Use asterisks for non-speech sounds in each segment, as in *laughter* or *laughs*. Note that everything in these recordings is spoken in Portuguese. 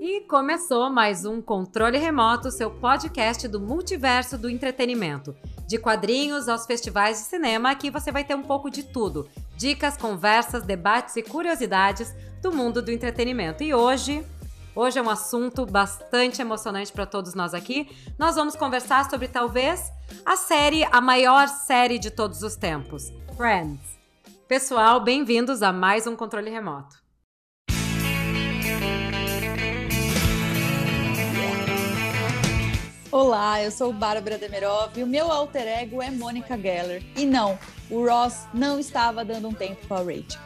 E começou mais um Controle Remoto, seu podcast do multiverso do entretenimento. De quadrinhos aos festivais de cinema, aqui você vai ter um pouco de tudo: dicas, conversas, debates e curiosidades do mundo do entretenimento. E hoje, hoje é um assunto bastante emocionante para todos nós aqui. Nós vamos conversar sobre talvez a série, a maior série de todos os tempos, Friends. Pessoal, bem-vindos a mais um Controle Remoto. Olá, eu sou Bárbara Demerov e o meu alter ego é Mônica Geller. E não, o Ross não estava dando um tempo para Rachel.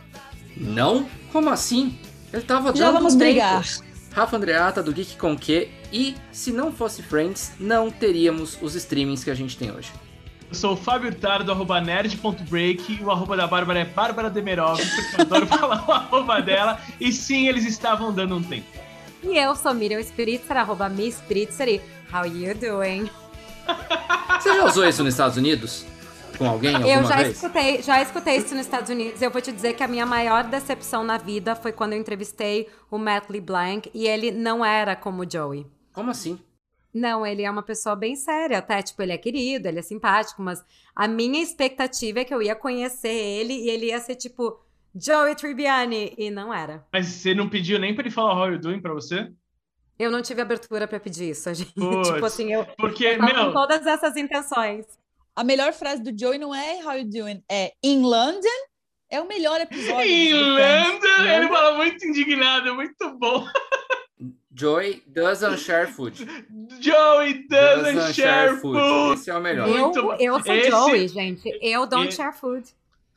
Não? Como assim? Ele estava dando Já vamos um brigar. tempo. Rafa Andreata, do Geek Com Que, e se não fosse Friends, não teríamos os streamings que a gente tem hoje. Eu sou o Fábio Hurtado, do arroba nerd.break, e o arroba da Bárbara é Bárbara Demerov, porque eu adoro *laughs* falar o arroba dela, e sim, eles estavam dando um tempo. E eu sou Miriam Spritzer, arroba Mi Spritzer e how you doing? *laughs* Você já usou isso nos Estados Unidos? Com alguém alguma Eu já vez? escutei, já escutei isso nos Estados Unidos. Eu vou te dizer que a minha maior decepção na vida foi quando eu entrevistei o Matt LeBlanc e ele não era como o Joey. Como assim? Não, ele é uma pessoa bem séria, até, tipo, ele é querido, ele é simpático, mas a minha expectativa é que eu ia conhecer ele e ele ia ser, tipo, Joey Tribbiani, e não era. Mas você não pediu nem pra ele falar how you doing pra você? Eu não tive abertura pra pedir isso, a *laughs* gente, Puts, tipo assim, eu, Porque, eu tava com meu, todas essas intenções. A melhor frase do Joey não é How you doing? É In London? É o melhor episódio. Friends. London, ele fala muito indignado, muito bom. Joy doesn't share food. *laughs* Joey doesn't share food. Esse é o melhor. Eu- Eu, sou Esse- Joey, gente. Eu don't Esse- share food.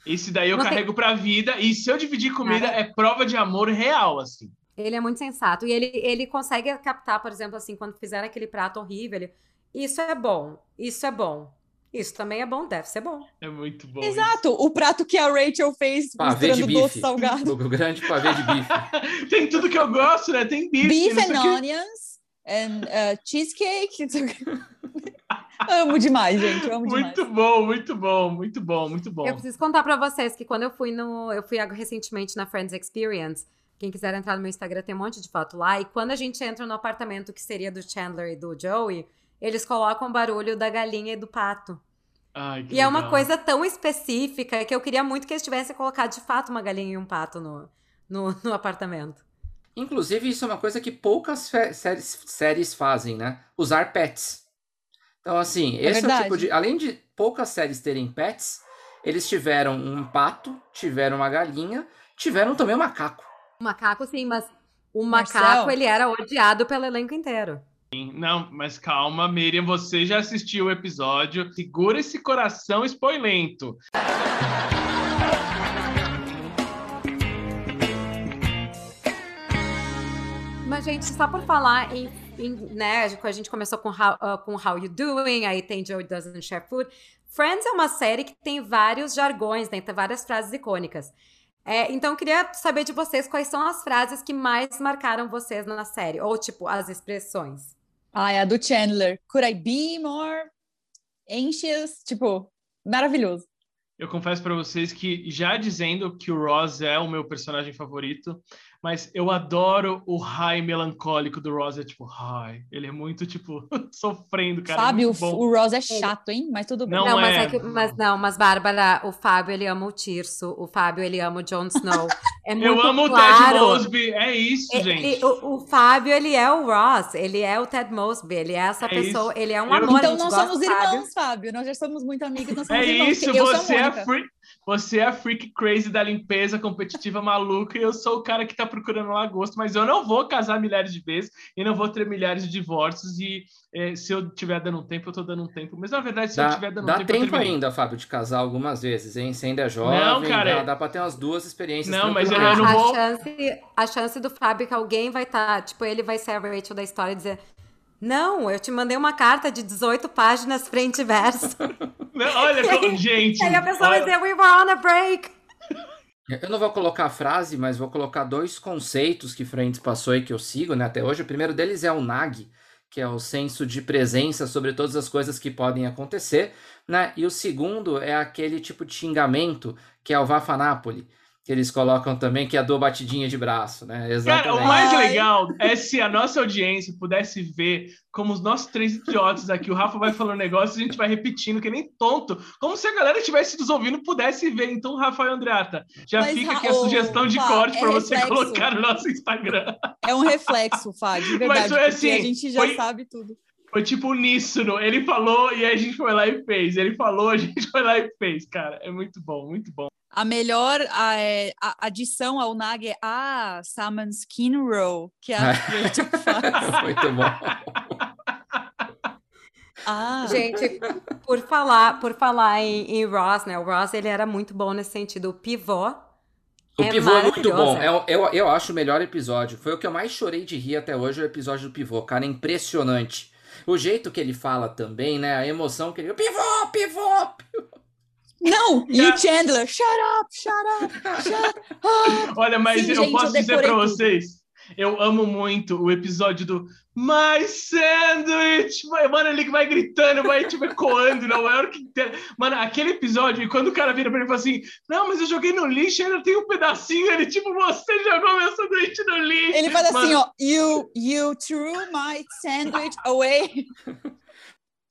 Esse daí eu Não tem- carrego pra vida, e se eu dividir comida, Cara. é prova de amor real, assim. Ele é muito sensato. E ele, ele consegue captar, por exemplo, assim, quando fizeram aquele prato horrível, ele, isso é bom, isso é bom. Isso também é bom, deve ser bom. É muito bom. Exato, o prato que a Rachel fez Pavê de misturando bife. doce salgado. O grande pavê de bife. isso. *laughs* Tem tudo que eu gosto, né? Tem bife. Beef and onions and uh, cheesecake. *laughs* amo demais, gente. Amo demais. Muito bom, muito bom, muito bom, muito bom. Eu preciso contar pra vocês que quando eu fui no. Eu fui recentemente na Friends Experience. Quem quiser entrar no meu Instagram tem um monte de foto lá. E quando a gente entra no apartamento que seria do Chandler e do Joey, eles colocam o barulho da galinha e do pato. Ai, que E é uma legal. coisa tão específica que eu queria muito que eles tivessem colocado de fato uma galinha e um pato no, no, no apartamento. Inclusive, isso é uma coisa que poucas séries, séries fazem, né? Usar pets. Então, assim, esse é, o tipo de. Além de poucas séries terem pets, eles tiveram um pato, tiveram uma galinha, tiveram também um macaco. O macaco, sim, mas o Marcel? macaco, ele era odiado pelo elenco inteiro. Não, mas calma, Miriam, você já assistiu o episódio. Segura esse coração spoilento. Mas, gente, só por falar em, em, né, a gente começou com how, uh, com How You Doing, aí tem Joe Doesn't Share Food. Friends é uma série que tem vários jargões, né, tem várias frases icônicas. É, então, eu queria saber de vocês quais são as frases que mais marcaram vocês na série, ou, tipo, as expressões. Ai, a do Chandler. Could I be more anxious? Tipo, maravilhoso. Eu confesso pra vocês que já dizendo que o Ross é o meu personagem favorito, mas eu adoro o high melancólico do Ross. É tipo, high. Ele é muito, tipo, *laughs* sofrendo, cara. é Fábio, bom. o Ross é chato, hein? Mas tudo bem. Não Não, mas é. é que, mas não, mas Bárbara, o Fábio ele ama o Tirso, o Fábio ele ama o Jon Snow. É *laughs* muito Eu amo claro. o Ted Mosby. É isso, Ele- gente. o, o Fábio, ele é o Ross, ele é o Ted Mosby, ele é essa É pessoa, isso. ele é um Eu- amor, Então não somos Fábio. irmãos, Fábio. Nós já somos muito amigos, nós somos É irmãos. isso, eu você é, freak, você é a freak crazy da limpeza competitiva maluca e eu sou o cara que tá procurando lagosto, mas eu não vou casar milhares de vezes e não vou ter milhares de divórcios e eh, se eu tiver dando um tempo, eu tô dando um tempo. Mas na verdade, se eu Dá, tiver dando um dá tempo, eu tempo ainda, Fábio, de casar algumas vezes, hein? Você ainda é jovem, Não, cara, dá, dá pra ter umas duas experiências. Não, mas eu não a, vou- chance, a chance do Fábio é que alguém vai estar, tipo, ele vai ser a Rachel da história e dizer não, eu te mandei uma carta de 18 páginas frente e verso. *laughs* Não, olha, como- gente. *laughs* E aí a pessoa vai olha- dizer, we were on a break. Eu não vou colocar a frase, mas vou colocar dois conceitos que Friends passou e que eu sigo né, até hoje. O primeiro deles é o NAG, que é o senso de presença sobre todas as coisas que podem acontecer. Né? E o segundo é aquele tipo de xingamento que é o Vafa Napoli, que eles colocam também, que é a do batidinha de braço, né? Exatamente. Cara, o mais legal é se a nossa audiência pudesse ver como os nossos três idiotas aqui, o Rafa vai falando negócio e a gente vai repetindo, que nem tonto, como se a galera estivesse nos ouvindo pudesse ver. Então, Rafael Andreata, já Mas, fica aqui a sugestão de Fá, corte é para você colocar no nosso Instagram. É um reflexo, Fá, de verdade. foi porque assim, a gente já foi- sabe tudo. Foi tipo uníssono. Ele falou e aí a gente foi lá e fez. Ele falou, a gente foi lá e fez, cara. É muito bom, muito bom. A melhor a, é, a adição ao Nag é a Salmon Skin Roll, que a Rachel *laughs* faz. Muito bom. Ah, Gente, por falar, por falar em, em Ross, né? O Ross ele era muito bom nesse sentido. O pivô. O é pivô é muito bom. É, o- eu, eu acho o melhor episódio. Foi o que eu mais chorei de rir até hoje, o episódio do pivô. Cara, é impressionante. O jeito que ele fala também, né? A emoção que ele. Pivô, pivô! Não! E o Chandler, shut up, shut up, shut up. *laughs* Olha, mas Sim, eu gente, posso eu dizer pra tudo. vocês, eu amo muito o episódio do My Sandwich! Mano, ele vai gritando, vai tipo ecoando Nova York inteira. Mano, aquele episódio, e quando o cara vira pra ele e fala assim: Não, mas eu joguei no lixo, ainda tem um pedacinho. Ele, tipo, você jogou meu sanduíche no lixo. Ele faz assim, Mano, ó, you, you threw my sandwich away. *laughs*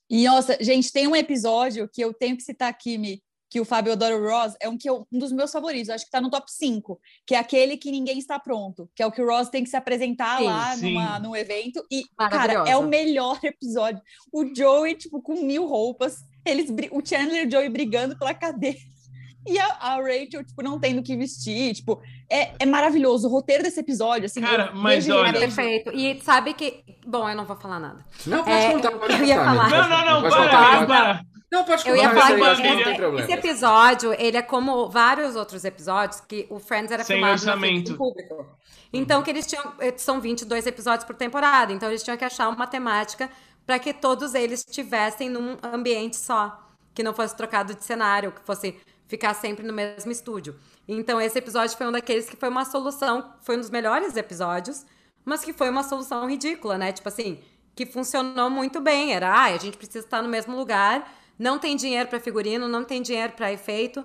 E, nossa, gente, tem um episódio que eu tenho que citar aqui, Mi, que o Fábio adora o Ross, é um, que eu, um dos meus favoritos, acho que tá no top 5, que é aquele que ninguém está pronto, que é o que o Ross tem que se apresentar Sim, lá sim. numa, num evento, e, cara, é o melhor *laughs* episódio. O Joey, tipo, com mil roupas, eles, o Chandler e o Joey brigando pela cadeira, *laughs* e a, a Rachel, tipo, não tendo o que vestir, tipo, é, é maravilhoso, o roteiro desse episódio, assim, Cara, eu mas É olha- revejo. perfeito. E sabe que. Bom, eu não vou falar nada. Não, pode É, contar, pode eu ia contar, falar. Não, pode não, não, para, pode pode- para. Não, pode Eu ia falar que esse- esse episódio, ele é como vários outros episódios que o Friends era Sem filmado orçamento. do público. Então, que eles tinham. eh, São 22 episódios por temporada. Então, eles tinham que achar uma temática para que todos eles estivessem num ambiente só. Que não fosse trocado de cenário, que fosse ficar sempre no mesmo estúdio. Então, esse episódio foi um daqueles que foi uma solução, foi um dos melhores episódios, mas que foi uma solução ridícula, né? Tipo assim, que funcionou muito bem. Era, ah, a gente precisa estar no mesmo lugar, não tem dinheiro para figurino, não tem dinheiro para efeito.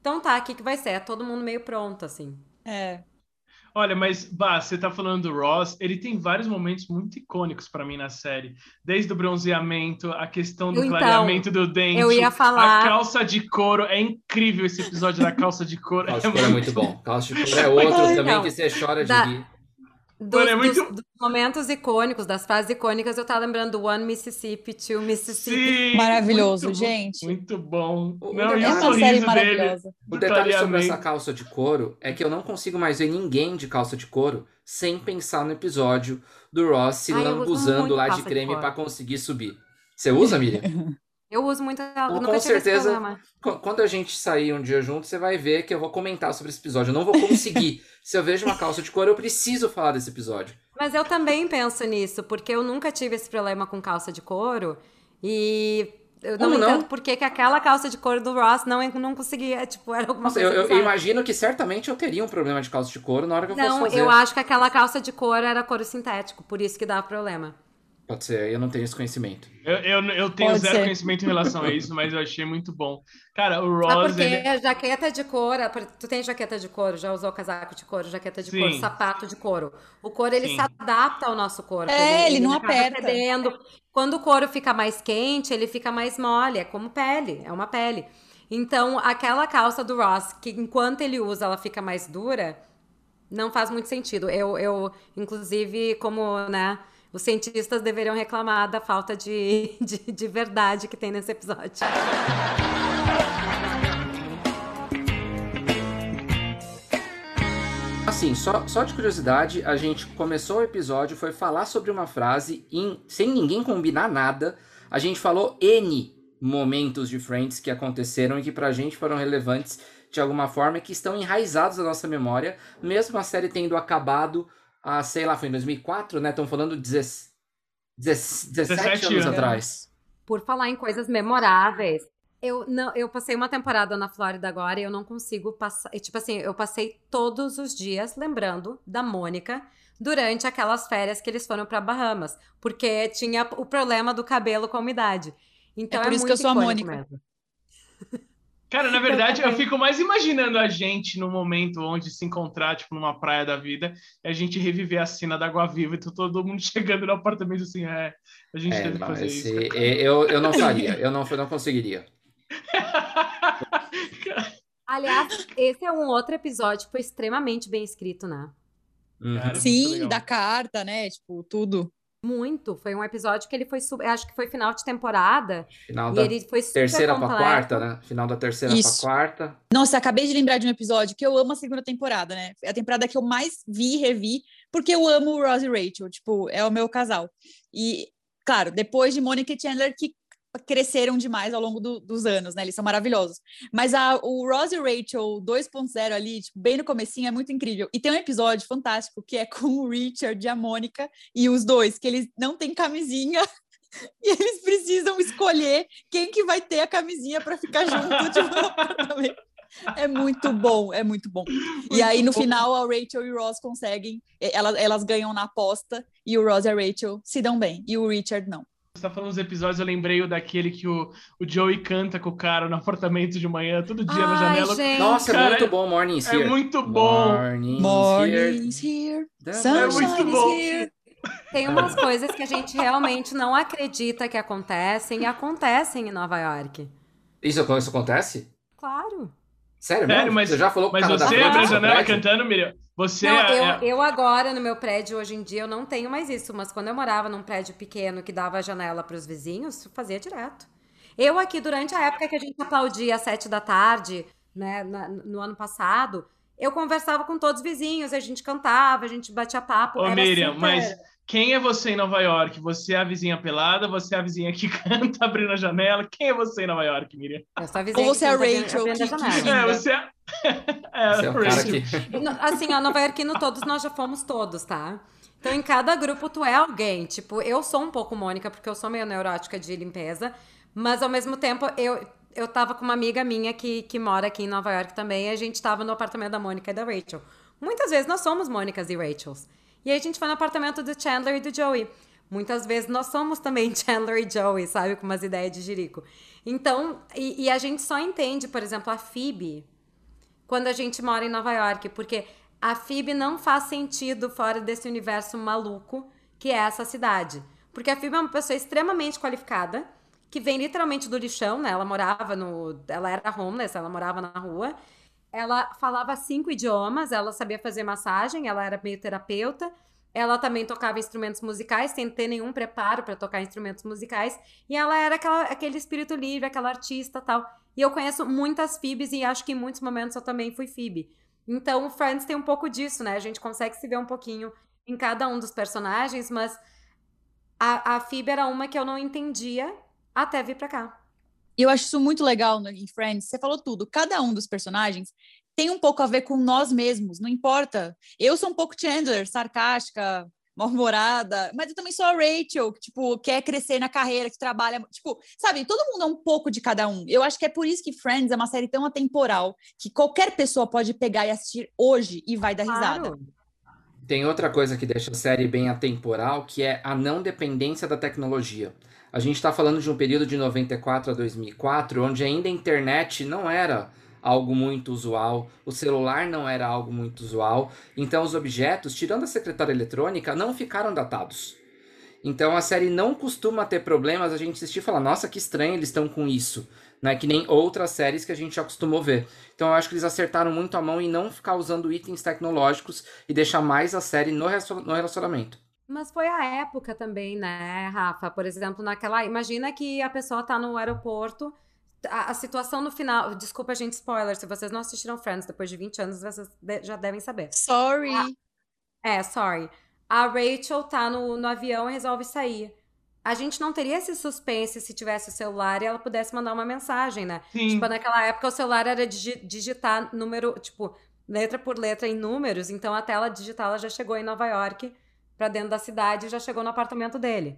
Então tá, o que, que vai ser? É todo mundo meio pronto, assim. É. Olha, mas, Bah, você tá falando do Ross, ele tem vários momentos muito icônicos pra mim na série. Desde o bronzeamento, a questão do Então, clareamento do dente. eu ia falar- A calça de couro. É incrível esse episódio da calça de couro. Calça de couro é muito bom. Calça de couro é outro Ai, também não. que você chora de Da- rir. Dos, Mano, é muito- dos- dos momentos icônicos, das frases icônicas, eu tava lembrando do One Mississippi, Two Mississippi. Sim, Maravilhoso, muito bom, gente. Muito bom. O- Não, o É uma série maravilhosa. O detalhe sobre essa calça de couro é que eu não consigo mais ver ninguém de calça de couro sem pensar no episódio do Ross se lambuzando lá de creme pra conseguir subir. Você usa, Miriam? *laughs* Eu uso muito ela, Com certeza. Quando a gente sair um dia junto, você vai ver que eu vou comentar sobre esse episódio. Eu não vou conseguir. *laughs* se eu vejo uma calça de couro, eu preciso falar desse episódio. Mas eu também penso nisso, porque eu nunca tive esse problema com calça de couro. E eu não não? entendo por que que aquela calça de couro do Ross não, não conseguia. Tipo, era alguma Nossa, coisa. eu, eu imagino que certamente eu teria um problema de calça de couro na hora que eu Não, fosse fazer. eu acho que aquela calça de couro era couro sintético, por isso que dava problema. Pode ser, eu não tenho esse conhecimento. Eu, eu, eu tenho Pode zero ser. conhecimento em relação a isso, mas eu achei muito bom. Cara, o Sabe Ross, porque ele... jaqueta de couro, tu tem jaqueta de couro, já usou casaco de couro, jaqueta de Sim. couro, sapato de couro. O couro ele Sim. se adapta ao nosso corpo. É, ele não acaba aperta. cedendo. Quando o couro fica mais quente, ele fica mais mole, é como pele, é uma pele. Então, aquela calça do Ross, que enquanto ele usa, ela fica mais dura, não faz muito sentido. Eu, eu inclusive, como, né, os cientistas deveriam reclamar da falta de, *laughs* de, de verdade que tem nesse episódio. Assim, só, só de curiosidade, a gente começou o episódio, foi falar sobre uma frase, em- sem ninguém combinar nada. A gente falou N momentos de Friends que aconteceram e que pra gente foram relevantes de alguma forma e que estão enraizados na nossa memória, mesmo a série tendo acabado, a, sei lá, foi em 2004, né? Estão falando 17, 17 17 anos anos. atrás. Por falar em coisas memoráveis, eu não, eu passei uma temporada na Flórida agora e eu não consigo passar. Tipo assim, eu passei todos os dias lembrando da Mônica durante aquelas férias que eles foram para Bahamas, porque tinha o problema do cabelo com a umidade. Então É é, por isso que muito eu sou a Mônica. Cara, na verdade, eu fico mais imaginando a gente no momento onde se encontrar, tipo, numa praia da vida, e a gente reviver a cena da Água Viva e todo mundo *laughs* chegando no apartamento assim, é, a gente É, teve que fazer esse- isso. eu, eu não faria, eu não, eu não conseguiria. *laughs* Aliás, esse é um outro episódio que foi extremamente bem escrito, né? Uhum. Cara, muito Sim, da carta, né? Tipo, tudo. Muito. Foi um episódio que ele foi, acho que foi final de temporada, Final e da ele foi super terceira pra completo. quarta, né? Final da terceira Isso. pra quarta. Nossa, acabei de lembrar de um episódio que eu amo a segunda temporada, né? É a temporada que eu mais vi e revi, porque eu amo o Ross e Rachel, tipo, é o meu casal. E, claro, depois de Monica e Chandler, que cresceram demais ao longo do- dos anos, né? Eles são maravilhosos. Mas a, o Ross e Rachel 2.0 ali, tipo, bem no comecinho, é muito incrível. E tem um episódio fantástico que é com o Richard e a Mônica e os dois, que eles não têm camisinha *laughs* e eles precisam escolher quem que vai ter a camisinha para ficar junto tipo, no *laughs* apartamento. É muito bom, é muito bom. e aí, no bom. final, a Rachel e o Ross conseguem, eh, elas, elas ganham na aposta, e o Ross e a Rachel se dão bem, e o Richard não. Você tá falando dos episódios, eu lembrei o daquele que o, o Joey canta com o cara no *laughs* apartamento de manhã, todo dia na Ai, janela. gente. Nossa, Cara, é muito bom Morning's É Here. muito bom. Morning's Here. Morning's here, The sunshine muito is bom. here. Tem umas coisas que a gente realmente não acredita que acontecem e acontecem em Nova York. Isso, isso acontece? Claro. Sério, Sério, mesmo? mas- Você já falou com o Mas cara da você frente abre a do seu janela prédio? cantando, Miriam. Você Não, é, eu, é- eu agora, no meu prédio, hoje em dia, eu não tenho mais isso. Mas quando eu morava num prédio pequeno que dava a janela para os vizinhos, eu fazia direto. Eu aqui, durante a época que a gente aplaudia às sete da tarde, né, na- no ano passado, eu conversava com todos os vizinhos, a gente cantava, a gente batia papo. Ô, era Miriam, super- mas quem é você em Nova York? Você é a vizinha pelada? Você é a vizinha que *laughs* canta abrindo a janela? Quem é você em Nova York, Miriam? Ou você é a Rachel, que- que- janela. que- É, você é. *laughs* é, Você é Rachel. que... No- Assim, ó, Nova Iorquino, todos nós já fomos todos, tá? Então, em cada grupo, tu é alguém. Tipo, eu sou um pouco Mônica, porque eu sou meio neurótica de limpeza. Mas, ao mesmo tempo, eu, eu tava com uma amiga minha que, que mora aqui em Nova York também. E a gente tava no apartamento da Mônica e da Rachel. Muitas vezes nós somos Mônicas e Rachels. E aí a gente foi no apartamento do Chandler e do Joey. Muitas vezes nós somos também *laughs* Chandler e Joey, sabe? Com umas ideias de jirico. Então, e, e a gente só entende, por exemplo, a Phoebe quando a gente mora em Nova York, porque a Phoebe não faz sentido fora desse universo maluco que é essa cidade. Porque a Phoebe é uma pessoa extremamente qualificada, que vem literalmente do lixão, né? Ela morava no. Ela era homeless, ela morava na rua. Ela falava cinco idiomas, ela sabia fazer massagem, ela era meio terapeuta. Ela também tocava instrumentos musicais, sem ter nenhum preparo para tocar instrumentos musicais. E ela era aquela, aquele espírito livre, aquela artista tal. E eu conheço muitas Phoebes e acho que em muitos momentos eu também fui Phoebe. Então o Friends tem um pouco disso, né? A gente consegue se ver um pouquinho em cada um dos personagens, mas a, a Phoebe era uma que eu não entendia até vir pra cá. E eu acho isso muito legal no, em Friends. Você falou tudo. Cada um dos personagens tem um pouco a ver com nós mesmos, não importa. Eu sou um pouco Chandler, sarcástica, mal-humorada, mas eu também sou a Rachel, que, tipo, quer crescer na carreira, que trabalha, tipo, sabe, todo mundo é um pouco de cada um. Eu acho que é por isso que Friends é uma série tão atemporal, que qualquer pessoa pode pegar e assistir hoje e vai dar risada. Claro. Tem outra coisa que deixa a série bem atemporal, que é a não dependência da tecnologia. A gente está falando de um período de 94 a 2004, onde ainda a internet não era algo muito usual, o celular não era algo muito usual, então os objetos, tirando a secretária eletrônica, não ficaram datados. Então a série não costuma ter problemas, a gente assistir e falar, nossa, que estranho eles estão com isso, né? Que nem outras séries que a gente já acostumou ver. Então eu acho que eles acertaram muito a mão em não ficar usando itens tecnológicos e deixar mais a série no relacionamento. Mas foi a época também, né, Rafa? Por exemplo, naquela. Imagina que a pessoa tá no aeroporto. A, a situação no final. Desculpa, gente, spoiler. Se vocês não assistiram Friends depois de 20 anos, vocês de- já devem saber. Sorry. Ah, É, sorry. A Rachel tá no, no avião e resolve sair. A gente não teria esse suspense se tivesse o celular e ela pudesse mandar uma mensagem, né? Sim. Tipo, naquela época o celular era digi- digitar número, tipo, letra por letra em números, então a tela digital ela já chegou em Nova York, pra dentro da cidade e já chegou no apartamento dele.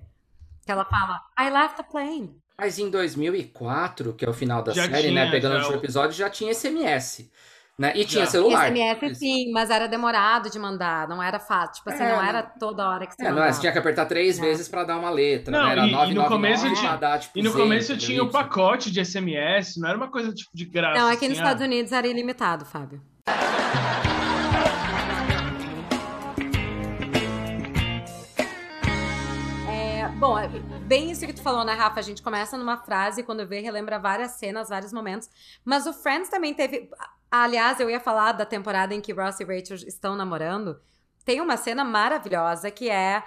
Que ela fala, I left the plane. Mas em 2004, que é o final da Já série, tinha, né? Pegando já o episódio, já tinha SMS. Né? E tinha Já. celular. SMS sim, mas era demorado de mandar, não era fácil. Tipo assim, É, não não- era toda hora que você É, não mandava. você tinha que apertar três É. vezes pra dar uma letra, Não, né? Era e- e no 999 começo pra tinha- dar, tipo, E no começo tinha o Isso. pacote de SMS, não era uma coisa tipo de graça. Não, aqui nos assim, ah, Estados Unidos era ilimitado, Fábio. Bom, é bem isso que tu falou, né, Rafa? A gente começa numa frase, quando vê, relembra várias cenas, vários momentos. Mas o Friends também teve. Aliás, eu ia falar da temporada em que Ross e Rachel estão namorando. Tem uma cena maravilhosa que é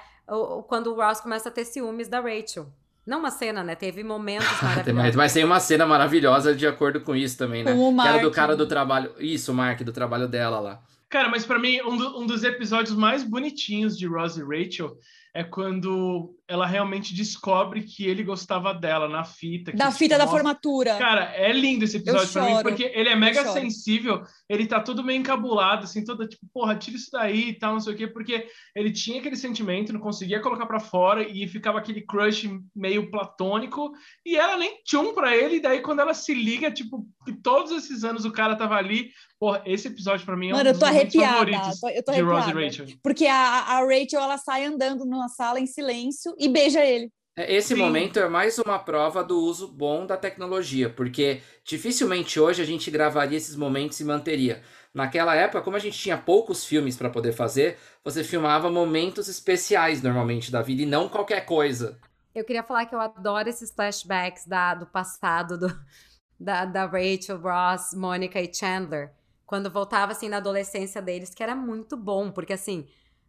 quando o Ross começa a ter ciúmes da Rachel. Não uma cena, né? Teve momentos *laughs* Tem mais- maravilhosos. Mas tem uma cena maravilhosa de acordo com isso também, né? O que era do Mark. cara do trabalho. Isso, o Mark, do trabalho dela lá. Cara, mas pra mim, um, do- um dos episódios mais bonitinhos de Ross e Rachel é quando ela realmente descobre que ele gostava dela na fita. Da tipo, fita da formatura. Cara, é lindo esse episódio pra mim, porque ele é mega sensível, ele tá todo meio encabulado, assim, toda tipo, porra, tira isso daí e tal, não sei o quê, porque ele tinha aquele sentimento, não conseguia colocar pra fora e ficava aquele crush meio platônico, e ela nem tchum pra ele, e daí quando ela se liga, tipo, que todos esses anos o cara tava ali, porra, esse episódio pra mim é um Mano, eu dos tô momentos arrepiada. favoritos tô- eu tô de Ross e. Rachel. Porque a, a Rachel, ela sai andando numa sala em silêncio e beija ele. É, Esse Sim. momento é mais uma prova do uso bom da tecnologia, porque dificilmente hoje a gente gravaria esses momentos e manteria. Naquela época, como a gente tinha poucos filmes para poder fazer, você filmava momentos especiais normalmente da vida e não qualquer coisa. Eu queria falar que eu adoro esses flashbacks da, do passado do, *laughs* da, da Rachel, Ross, Mônica e Chandler. Quando voltava, assim, na adolescência deles, que era muito bom, porque, assim,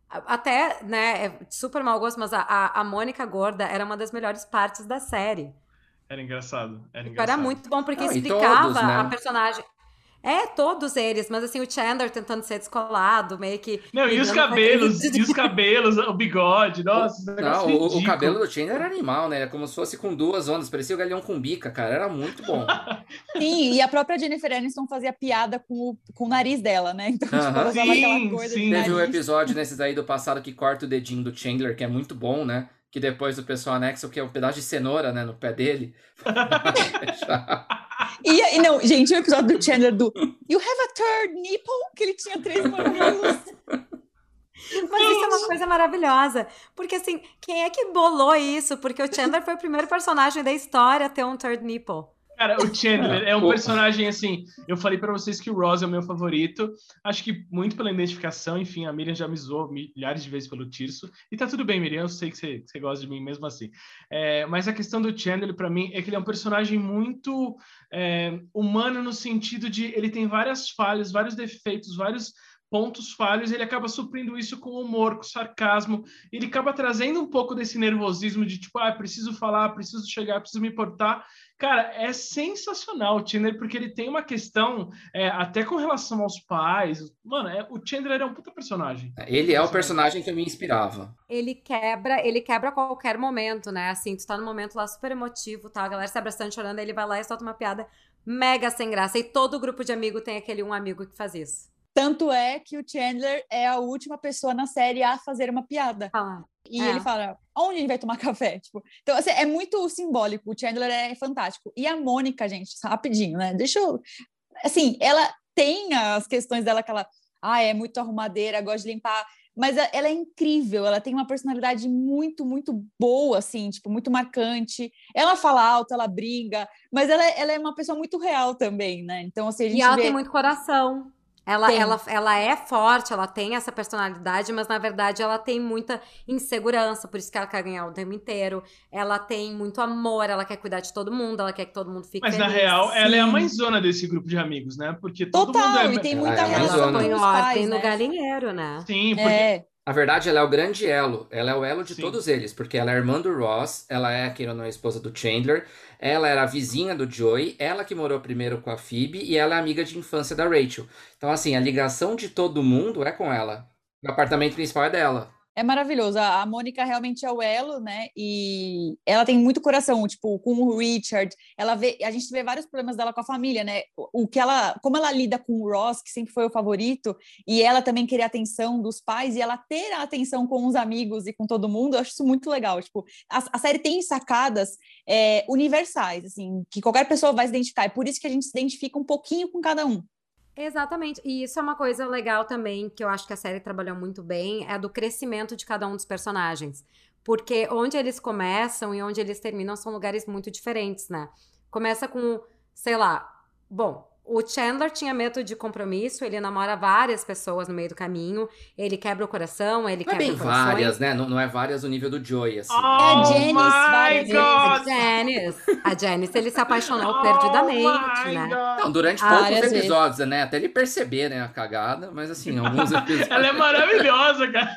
até, né, é super mau gosto, mas a, a, a Mônica gorda era uma das melhores partes da série. Era engraçado, era Tipo, engraçado. Era muito bom, porque Não, explicava todos, né? a personagem. É, todos eles, mas assim, o Chandler tentando ser descolado, meio que. Não, e os cabelos, e os cabelos, o bigode, nossa, Não, negócio o, o cabelo do Chandler era animal, né? Era como se fosse com duas ondas, parecia o galeão com bica, cara. Era muito bom. *laughs* Sim, e a própria Jennifer Aniston fazia piada com o, com o nariz dela, né? Então, tipo, Aham. ela usava Sim, aquela coisa sim. Teve um episódio nesses aí do passado que corta o dedinho do Chandler, que é muito bom, né? Que depois o pessoal anexa o que é um pedaço de cenoura, né, no pé dele. *laughs* *laughs* E, e não, gente, o episódio do Chandler do You have a third nipple? Que ele tinha três mamilos. Mas isso é uma coisa maravilhosa. Porque, assim, quem é que bolou isso? Porque o Chandler foi o primeiro personagem da história a ter um third nipple. Cara, o Chandler é um personagem assim. Eu falei pra vocês que o Ross é o meu favorito. Acho que muito pela identificação. Enfim, a Miriam já me zoou milhares de vezes pelo Tirso. E tá tudo bem, Miriam. Eu sei que você, que você gosta de mim mesmo assim. É, mas a questão do Chandler, pra mim, é que ele é um personagem muito é, humano no sentido de ele tem várias falhas, vários defeitos, vários pontos falhos, ele acaba suprindo isso com humor, com sarcasmo, ele acaba trazendo um pouco desse nervosismo de tipo, ah, preciso falar, preciso chegar, preciso me portar. Cara, é sensacional o Chandler, porque ele tem uma questão, é, até com relação aos pais. Mano, é, o Chandler é um puta personagem. Ele é o personagem que me inspirava. Ele quebra, ele quebra a qualquer momento, né? Assim, tu tá num momento lá super emotivo, tá? A galera se abraçando, chorando, aí ele vai lá e solta uma piada mega sem graça. E todo grupo de amigo tem aquele um amigo que faz isso. Tanto é que o Chandler é a última pessoa na série a fazer uma piada. Fala. E É. ele fala, onde a gente vai tomar *laughs* café? Tipo, então, assim, é muito simbólico. O Chandler é fantástico. E a Mônica, gente, rapidinho, né? Deixa eu... Assim, ela tem as questões dela que ela... Ah, é muito arrumadeira, gosta de limpar. Mas ela é incrível. Ela tem uma personalidade muito, muito boa, assim. Tipo, muito marcante. Ela fala alto, ela briga. Mas ela, é- ela é uma pessoa muito real também, né? Então, assim, a gente E ela vê... tem muito coração. Ela, Tem. ela, ela é forte, ela tem essa personalidade, mas na verdade ela tem muita insegurança, por isso que ela quer ganhar o tempo inteiro. Ela tem muito amor, ela quer cuidar de todo mundo, ela quer que todo mundo fique Mas feliz. na real, ela é a sim. mãezona desse grupo de amigos, né? Porque todo Total, mundo é. e tem Ela muita é a relação mãezona. com os pais, no né? galinheiro, né? Sim, porque É, Na verdade, ela é o grande elo. Ela é o elo de Sim. todos eles, porque ela é irmã do Ross, ela é, quem não é a esposa do Chandler, ela era a vizinha do Joey, ela que morou primeiro com a Phoebe e ela é amiga de infância da Rachel. Então, assim, a ligação de todo mundo é com ela. O apartamento principal é dela. É maravilhoso. A Mônica realmente é o elo, né? E ela tem muito coração, tipo, com o Richard. Ela vê, a gente vê vários problemas dela com a família, né? O o que ela, como ela lida com o Ross, que sempre foi o favorito, e ela também querer a atenção dos pais e ela ter a atenção com os amigos e com todo mundo, eu acho isso muito legal. Tipo, a, a série tem sacadas é, universais, assim, que qualquer pessoa vai se identificar. É por isso que a gente se identifica um pouquinho com cada um. Exatamente. E isso é uma coisa legal também, que eu acho que a série trabalhou muito bem, é do crescimento de cada um dos personagens. Porque onde eles começam e onde eles terminam são lugares muito diferentes, né? Começa com, sei lá, bom, o Chandler tinha medo de compromisso, ele namora várias pessoas no meio do caminho, ele quebra o coração, ele não é quebra bem várias, né? Não, não é várias o nível do Joey, assim. Oh, É Janice várias vezes. A Janice, a Janice, ele se apaixonou perdidamente, oh my né? God. Não, durante Ah, poucos várias vezes. episódios, né? Até ele perceber, né, a cagada, mas assim, alguns *laughs* episódios. Ela é maravilhosa, cara.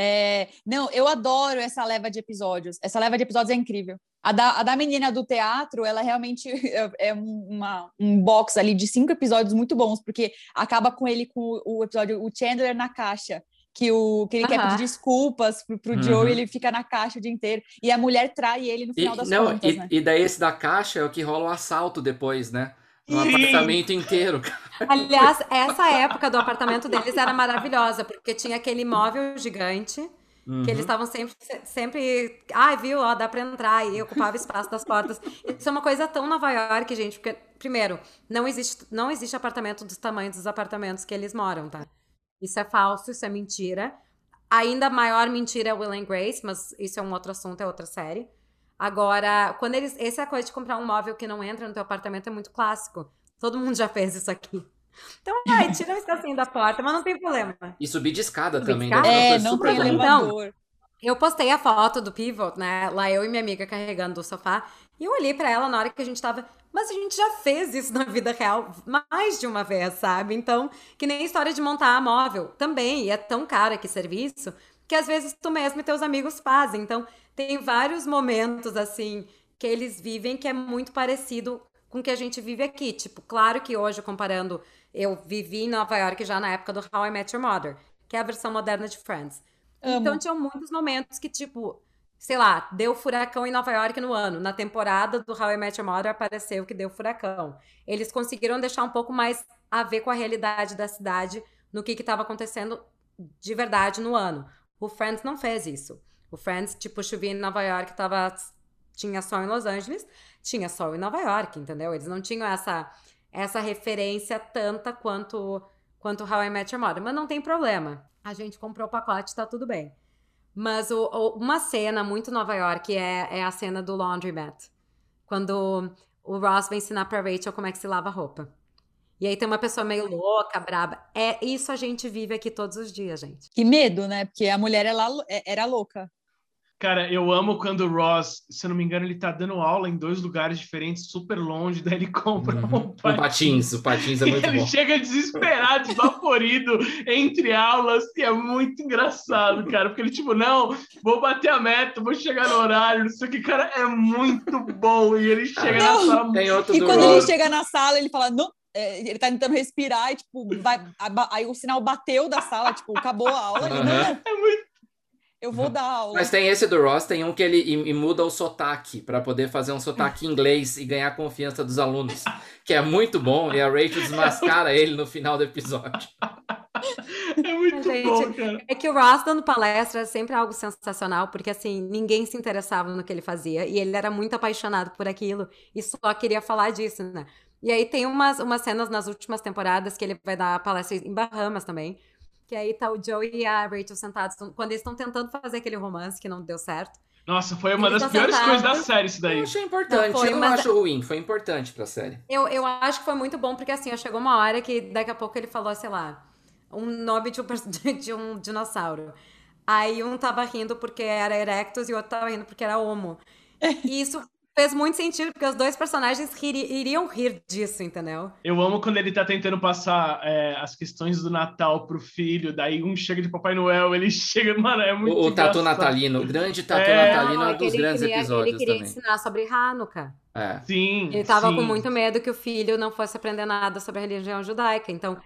É, não, eu adoro essa leva de episódios. Essa leva de episódios é incrível. A da, a da menina do teatro, ela realmente *laughs* é, é uma, um box ali de cinco episódios muito bons, porque acaba com ele com o, episódio O Chandler na caixa. Que, o, que ele quer pedir desculpas pro, pro Uhum. Joe e ele fica na caixa o dia inteiro. E a mulher trai ele no E, final das não, contas, e, né? e daí esse da caixa é o que rola o assalto depois, né? No Sim. apartamento inteiro. Aliás, essa época do apartamento deles era maravilhosa, porque tinha aquele móvel gigante, Uhum. que eles estavam sempre, sempre, ai, viu, ó, dá pra entrar, e ocupava espaço das portas. Isso é uma coisa tão Nova York, gente, porque, primeiro, não existe, não existe apartamento dos tamanhos dos apartamentos que eles moram, tá? Isso é falso, isso é mentira. Ainda maior mentira é Will and Grace, mas isso é um outro assunto, é outra série. Agora, quando eles. Essa coisa de comprar um móvel que não entra no teu apartamento é muito clássico. Todo mundo já fez isso aqui. Então, *laughs* ai, tira o espacinho da porta, mas não tem problema. E subir de escada Subir de também. escada? né? É, coisa não super tem comum. Então, elevador. Eu postei a foto do Pivot, né? Lá eu e minha amiga carregando o sofá. E eu olhei pra ela na hora que a gente tava. Mas a gente já fez isso na vida real mais de uma vez, sabe? Então, que nem a história de montar a móvel também. E é tão caro aqui serviço que às vezes tu mesmo e teus amigos fazem. Então, tem vários momentos assim que eles vivem que é muito parecido com o que a gente vive aqui. Tipo, claro que hoje, comparando, eu vivi em Nova York já na época do How I Met Your Mother, que é a versão moderna de Friends. Amo. Então tinham muitos momentos que, tipo, sei lá, deu furacão em Nova York no ano. Na temporada do How I Met Your Mother apareceu que deu furacão. Eles conseguiram deixar um pouco mais a ver com a realidade da cidade no que estava acontecendo de verdade no ano. O Friends não fez isso. O Friends, tipo, chovia em Nova York, tava, tinha sol em Los Angeles, tinha sol em Nova York, entendeu? Eles não tinham essa, essa referência tanta quanto quanto How I Met Your Mother. Mas não tem problema. A gente comprou o pacote, tá tudo bem. Mas o- o- uma cena muito Nova York é, é a cena do laundromat. Quando o Ross vai ensinar pra Rachel como é que se lava roupa. E aí tem uma pessoa meio louca, braba. É isso a gente vive aqui todos os dias, gente. Que medo, né? Porque a mulher ela, era louca. Cara, eu amo quando o Ross, se eu não me engano, ele tá dando aula em dois lugares diferentes, super longe, daí ele *laughs* compra Uhum. um O patins, o patins é *laughs* muito ele bom. chega desesperado, esbaforido entre aulas, e é muito engraçado, cara, porque ele, tipo, não, vou bater a meta, vou chegar no horário, não sei o que, cara, é muito bom, e ele chega Não. na sala. Tem outro E do quando ele Ross. chega na sala, ele fala, não. é, ele tá tentando respirar e, tipo, vai, aí o sinal bateu da sala, tipo, acabou a aula. Ele, Aham. não, É muito eu vou dar aula. Mas tem esse do Ross, tem um que ele e, e muda o sotaque pra poder fazer um sotaque em inglês e ganhar a confiança dos alunos, que é muito bom e a Rachel desmascara ele no final do episódio. É muito Gente, bom, cara. É que o Ross dando palestra é sempre algo sensacional, porque assim, ninguém se interessava no que ele fazia. E ele era muito apaixonado por aquilo e só queria falar disso, né? E aí tem umas, umas cenas nas últimas temporadas que ele vai dar palestra em Bahamas também. Que aí tá o Joey e a Rachel sentados, quando eles estão tentando fazer aquele romance que não deu certo. Nossa, foi uma das tá piores sentado. coisas da série isso daí. Eu achei importante, Não, foi, eu não mas- acho ruim, foi importante pra série. Eu, eu acho que foi muito bom, porque assim, chegou uma hora que daqui a pouco ele falou, sei lá, um nome de um, *laughs* de um dinossauro. Aí um tava rindo porque era Erectus e o outro tava rindo porque era Homo. *laughs* E isso fez muito sentido, porque os dois personagens riri- iriam rir disso, entendeu? Eu amo quando ele tá tentando passar é, as questões do Natal pro filho, daí um chega de Papai Noel, ele *laughs* chega, mano, é muito O, o Tatu. Natalino, o grande Tatu É. Natalino é um dos grandes queria- episódios Ele queria também. ensinar sobre Hanukkah. É. Sim, Ele tava sim. com muito medo que o filho não fosse aprender nada sobre a religião judaica. Então,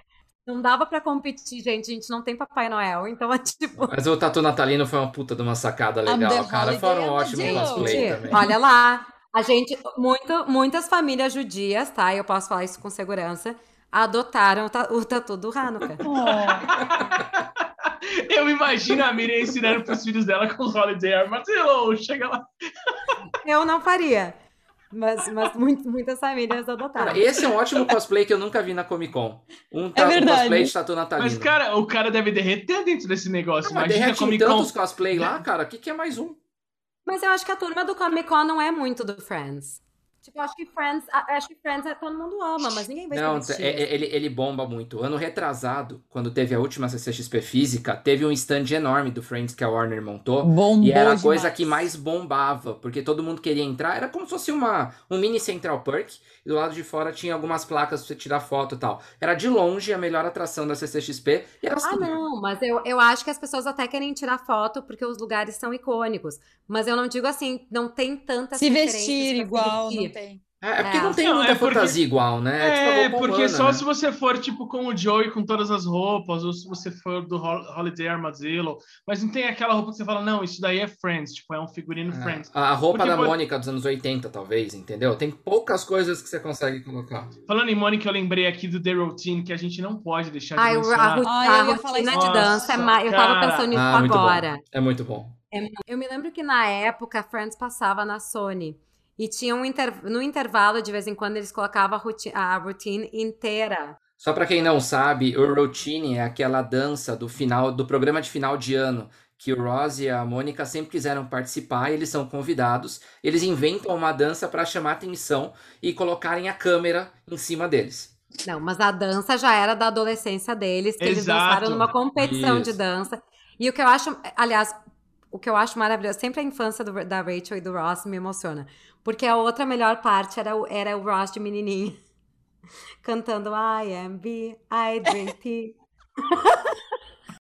não dava pra competir, gente. A gente não tem Papai Noel. Então, é tipo... Mas o Tatu Natalino foi uma puta de uma sacada legal, the cara. Foram ótimos cosplay também. Olha lá, a gente, muito, muitas famílias judias, tá? Eu posso falar isso com segurança, adotaram o ta- o tatu do Hanukkah. *laughs* Oh, Eu imagino a Miriam ensinando pros filhos dela com os Holiday Armadillo. Chega lá. Eu não faria. Mas, mas muito, muitas famílias adotaram. Cara, esse é um ótimo cosplay que eu nunca vi na Comic Con. Um, É ta- um verdade. cosplay de tatu natalino. Mas, cara, o cara deve derreter dentro desse negócio. Ah, mas Imagina derrete Comic Con. tantos cosplay lá, cara. O que, que é mais um? Mas eu acho que a turma do Comic Con não é muito do Friends. Tipo, eu acho que Friends, acho que Friends é, todo mundo ama, mas ninguém vai Não, é- é- ele, ele bomba muito. Ano retrasado, quando teve a última CCXP física, teve um stand enorme do Friends que a Warner montou. Bombou E era a demais. coisa que mais bombava, porque todo mundo queria entrar. Era como se fosse uma, um mini Central Park, e do lado de fora tinha algumas placas pra você tirar foto e tal. Era de longe a melhor atração da CCXP. E era Ah, assim, não, mas eu, eu acho que as pessoas até querem tirar foto porque os lugares são icônicos. Mas eu não digo assim, não tem tantas Se vestir igual, vestir. não tem. É, é porque É. não tem Não, muita é porque- fantasia igual, né? É, tipo a É, porque humana, só né? se você for, tipo, com o Joey com todas as roupas, ou se você for do Hol- Holiday Armadillo. Mas não tem aquela roupa que você fala, não, isso daí é Friends, tipo, é um figurino É, Friends. A roupa Porque da pode- Mônica dos anos 80, talvez, entendeu? Tem poucas coisas que você consegue colocar. Falando em Mônica, eu lembrei aqui do The Routine, que a gente não pode deixar de Ai, a, mencionar. ru- Ai, a falar rotina de dança é Nossa, mais. Eu tava cara. pensando nisso Ah, muito agora. É muito bom. Eu me lembro que na época Friends passava na Sony. E tinha um inter... no intervalo, de vez em quando, eles colocavam a, ruti- a routine inteira. Só pra quem não sabe, o Routine é aquela dança do final do programa de final de ano que o Ross e a Mônica sempre quiseram participar, e eles são convidados, eles inventam uma dança pra chamar atenção e colocarem a câmera em cima deles. Não, mas a dança já era da adolescência deles, que eles Exato. dançaram numa competição de Isso. dança. E o que eu acho, aliás, o que eu acho maravilhoso, sempre a infância do- da Rachel e do Ross me emociona. Porque a outra melhor parte era o, era o Ross de menininho. *laughs* Cantando I am B, I drink tea. *laughs*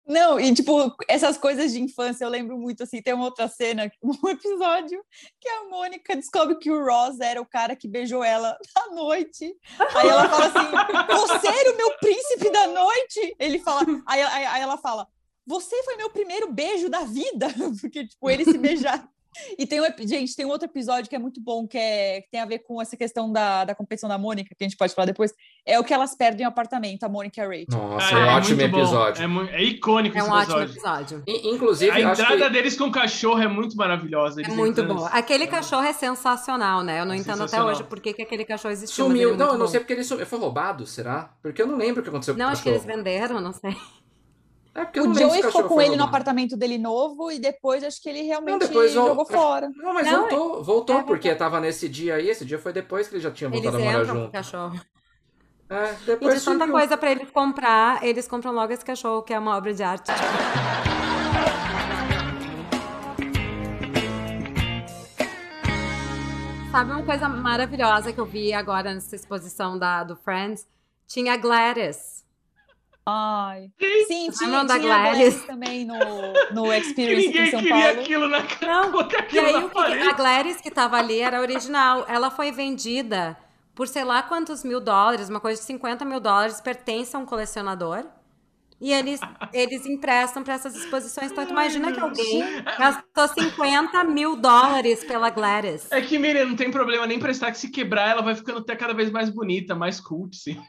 Não, e tipo, essas coisas de infância, eu lembro muito assim, tem uma outra cena, *laughs* um episódio que a Mônica descobre que o Ross era o cara que beijou ela à noite. Aí ela fala assim: Você era o meu príncipe da noite? Ele fala, aí, aí- aí ela fala: Você foi meu primeiro beijo da vida, *laughs* porque tipo, eles se beijaram. *laughs* E tem um, gente, tem um outro episódio que é muito bom, que, é, que tem a ver com essa questão da, da competição da Mônica, que a gente pode falar depois. É o que elas perdem o apartamento, a Mônica e a Rachel. Nossa, Ah, é um é ótimo episódio. É, é icônico É esse um ótimo episódio. episódio. I- Inclusive, A eu acho entrada que... deles com o cachorro é muito maravilhosa. É muito entrando- bom. Aquele cachorro é sensacional, né? Eu não É entendo até hoje por que, que aquele cachorro existiu. Sumiu. é Não, eu não bom. sei porque ele sumiu. Foi roubado, será? Porque eu não lembro o que aconteceu com Não, o acho que eles cachorro. venderam, não sei. É porque não O Joey ficou com ele no apartamento dele novo e depois acho que ele realmente depois o- jogou fora. Não, mas Não, voltou, voltou, é porque tava nesse dia aí. Esse dia foi depois que eles já tinham Eles voltado a morar entram com junto. cachorro. É, E depois de tanta coisa pra eles comprar, eles compram logo esse cachorro, que é uma obra de arte. Sabe uma coisa maravilhosa que eu vi agora nessa exposição da, do Friends? Tinha Gladys. Ai. Sim, tinha, tinha Gladys? Também no, no Que *laughs* Experience aqui em ninguém São queria Paulo. aquilo na Não, colocar E aí, na o que, a Gladys que tava ali era original. Ela foi vendida por sei lá quantos mil dólares, uma coisa de 50 mil dólares, pertence a um colecionador. E eles, *laughs* eles emprestam para essas exposições. Então, tu imagina que alguém gastou 50 mil dólares pela Gladys. É que, Miriam, não tem problema nem prestar que se quebrar, ela vai ficando até cada vez mais bonita, mais cult, sim.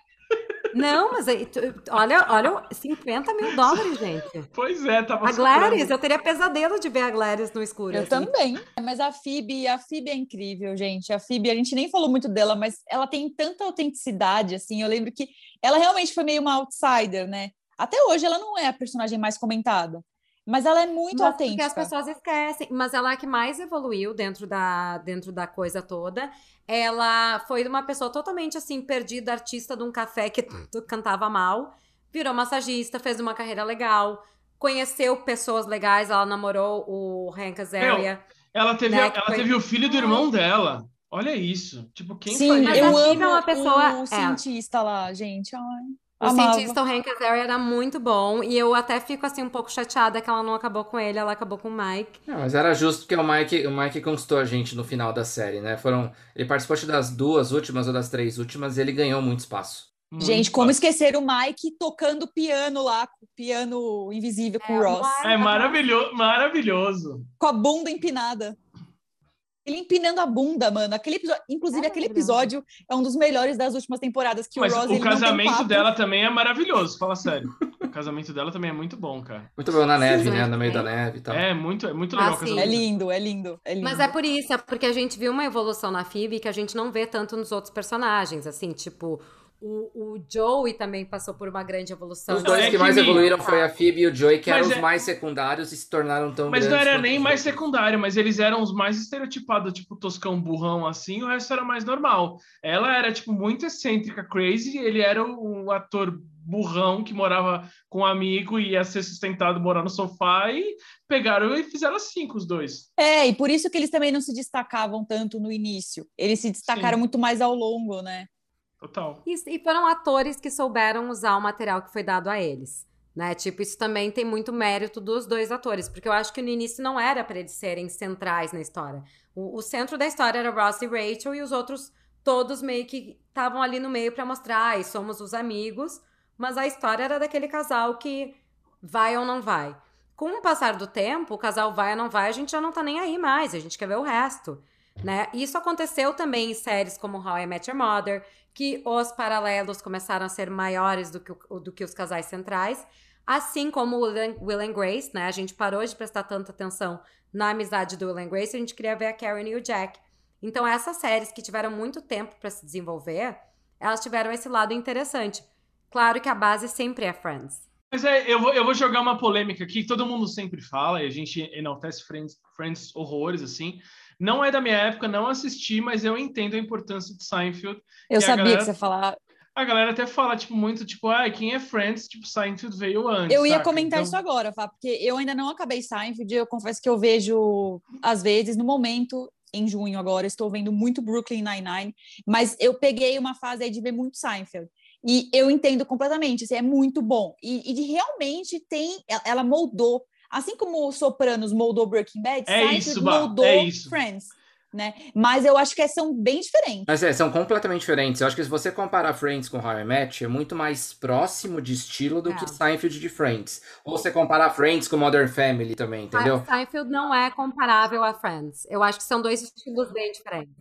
Não, mas aí, tu- olha, olha, 50 mil dólares, gente. Pois é, tava A Gladys, soprando. eu teria pesadelo de ver a Gladys no escuro. Eu assim. também. Mas a Phoebe, a Phoebe é incrível, gente. A Phoebe, a gente nem falou muito dela, mas ela tem tanta autenticidade, assim. Eu lembro que ela realmente foi meio uma outsider, né? Até hoje ela não é a personagem mais comentada, mas ela é muito Mas porque autêntica. as pessoas esquecem. Mas ela é a que mais evoluiu dentro da, dentro da coisa toda. Ela foi uma pessoa totalmente assim, perdida, artista de um café que tu cantava mal, virou massagista, fez uma carreira legal, conheceu pessoas legais, ela namorou o Hank Azaria. Ela teve, né, ela foi- teve o filho do irmão dela. Olha isso. Tipo, quem Sim, faria Mas eu a amo é uma pessoa- o é. cientista lá, gente. Ai, O amava. cientista o Hank Azaria era muito bom e eu até fico assim um pouco chateada que ela não acabou com ele, ela acabou com o Mike. Não, mas era justo porque o Mike, o Mike conquistou a gente no final da série, né? Foram, ele participou acho, das duas últimas ou das três últimas e ele ganhou muito espaço. Muito Gente, como fácil. esquecer o Mike tocando piano lá, o piano invisível com o É, Ross, É maravilhoso, maravilhoso. com a bunda empinada. Ele empinando a bunda, mano. Aquele episódio, inclusive, É aquele episódio é um dos melhores das últimas temporadas que Mas o Ross o ele não tem casamento dela também é maravilhoso, fala sério. casamento dela também é muito bom, cara. Muito bom na neve, Sim, né? No meio da neve e tal. É muito, é muito Ah, legal o casamento. É lindo, é lindo, é lindo. Mas é por isso, é porque a gente viu uma evolução na Phoebe que a gente não vê tanto nos outros personagens, assim, tipo, o, o Joey também passou por uma grande evolução. Os dois é que que mais evoluíram foi a Phoebe e o Joey, que eram Mas os é- mais secundários e se tornaram tão Mas não era nem os mais secundário, mas eles eram os mais estereotipados, tipo toscão burrão assim, o resto era mais normal. Ela era, tipo, muito excêntrica, crazy, ele era o, o ator burrão que morava com um amigo e ia ser sustentado morar no sofá e pegaram e fizeram assim com os dois. É, e por isso que eles também não se destacavam tanto no início. Eles se destacaram Sim. muito mais ao longo, né? Total. E, e foram atores que souberam usar o material que foi dado a eles. Né? Tipo, isso também tem muito mérito dos dois atores, porque eu acho que no início não era para eles serem centrais na história. O, o centro da história era Ross e Rachel, e os outros todos meio que estavam ali no meio para mostrar, ai, somos os amigos, mas a história era daquele casal que vai ou não vai. Com o passar do tempo, o casal vai ou não vai, a gente já não tá nem aí mais, a gente quer ver o resto. Né? Isso aconteceu também em séries como How I Met Your Mother, que os paralelos começaram a ser maiores do que, o- do que os casais centrais, assim como o Will and, Grace, né? A gente parou de prestar tanta atenção na amizade do Will and Grace, a gente queria ver a Karen e o Jack. Então essas séries que tiveram muito tempo para se desenvolver, elas tiveram esse lado interessante. Claro que a base sempre é Friends. Mas é, eu vou, eu vou jogar uma polêmica aqui, que todo mundo sempre fala, e a gente enaltece Friends, Friends horrores, assim. Não é da minha época, não assisti, mas eu entendo a importância de Seinfeld. Eu sabia galera- que você ia falar. A galera até fala, tipo, muito, tipo, ah, quem é Friends? Tipo, Seinfeld veio antes, Eu ia saca? comentar Então- isso agora, Fá, porque eu ainda não acabei Seinfeld. Eu confesso que eu vejo, às vezes, no momento, em junho agora, estou vendo muito Brooklyn Nine-Nine, mas eu peguei uma fase aí de ver muito Seinfeld. E eu entendo completamente, assim, é muito bom. E, e de realmente tem, ela- moldou, assim como o Sopranos moldou Breaking Bad, É Seinfeld isso, moldou é isso. Friends, né? Mas eu acho que são bem diferentes. Mas é, são completamente diferentes. Eu acho que se você comparar Friends com How I Met, é muito mais próximo de estilo do É. que Seinfeld de Friends. Ou você comparar Friends com Modern Family também, entendeu? Seinfeld não é comparável a Friends. Eu acho que são dois estilos bem diferentes.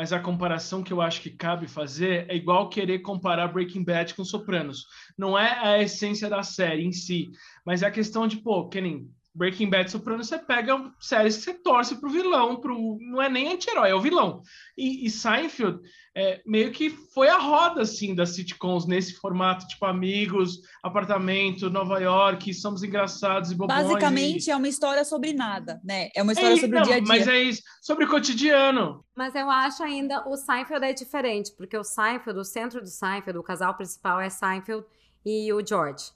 Mas a comparação que eu acho que cabe fazer é igual querer comparar Breaking Bad com Sopranos. Não é a essência da série em si, mas é a questão de, pô, que nem Breaking Bad e Sopranos, você pega séries que você torce pro vilão, pro, não é nem anti-herói, é o vilão. E, e Seinfeld é, meio que foi a roda, assim, das sitcoms nesse formato, tipo, amigos, apartamento, Nova York, somos engraçados e bobões. Basicamente, e... é uma história sobre nada, né? É uma história É, sobre não, o dia a dia. Mas é isso, sobre o cotidiano. Mas eu acho ainda o Seinfeld é diferente, porque o Seinfeld, o centro do Seinfeld, o casal principal é Seinfeld e o George,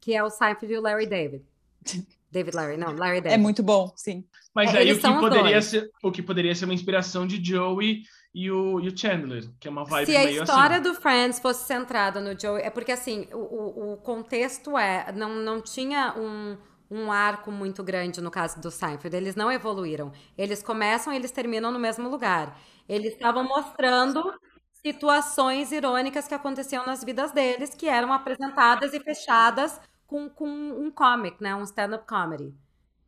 que é o Seinfeld e o Larry David. *laughs* David Larry, não, Larry David. É muito bom, sim. Mas É, aí o que poderia dois. ser o que poderia ser uma inspiração de Joey e o, e o Chandler, que é uma vibe Se a meio história assim. do Friends fosse centrada no Joey, é porque assim, o, o, o contexto é, não, não tinha um, um arco muito grande no caso do Seinfeld, eles não evoluíram. Eles começam e eles terminam no mesmo lugar. Eles estavam mostrando situações irônicas que aconteciam nas vidas deles, que eram apresentadas e fechadas com, com um comic, né, um stand-up comedy.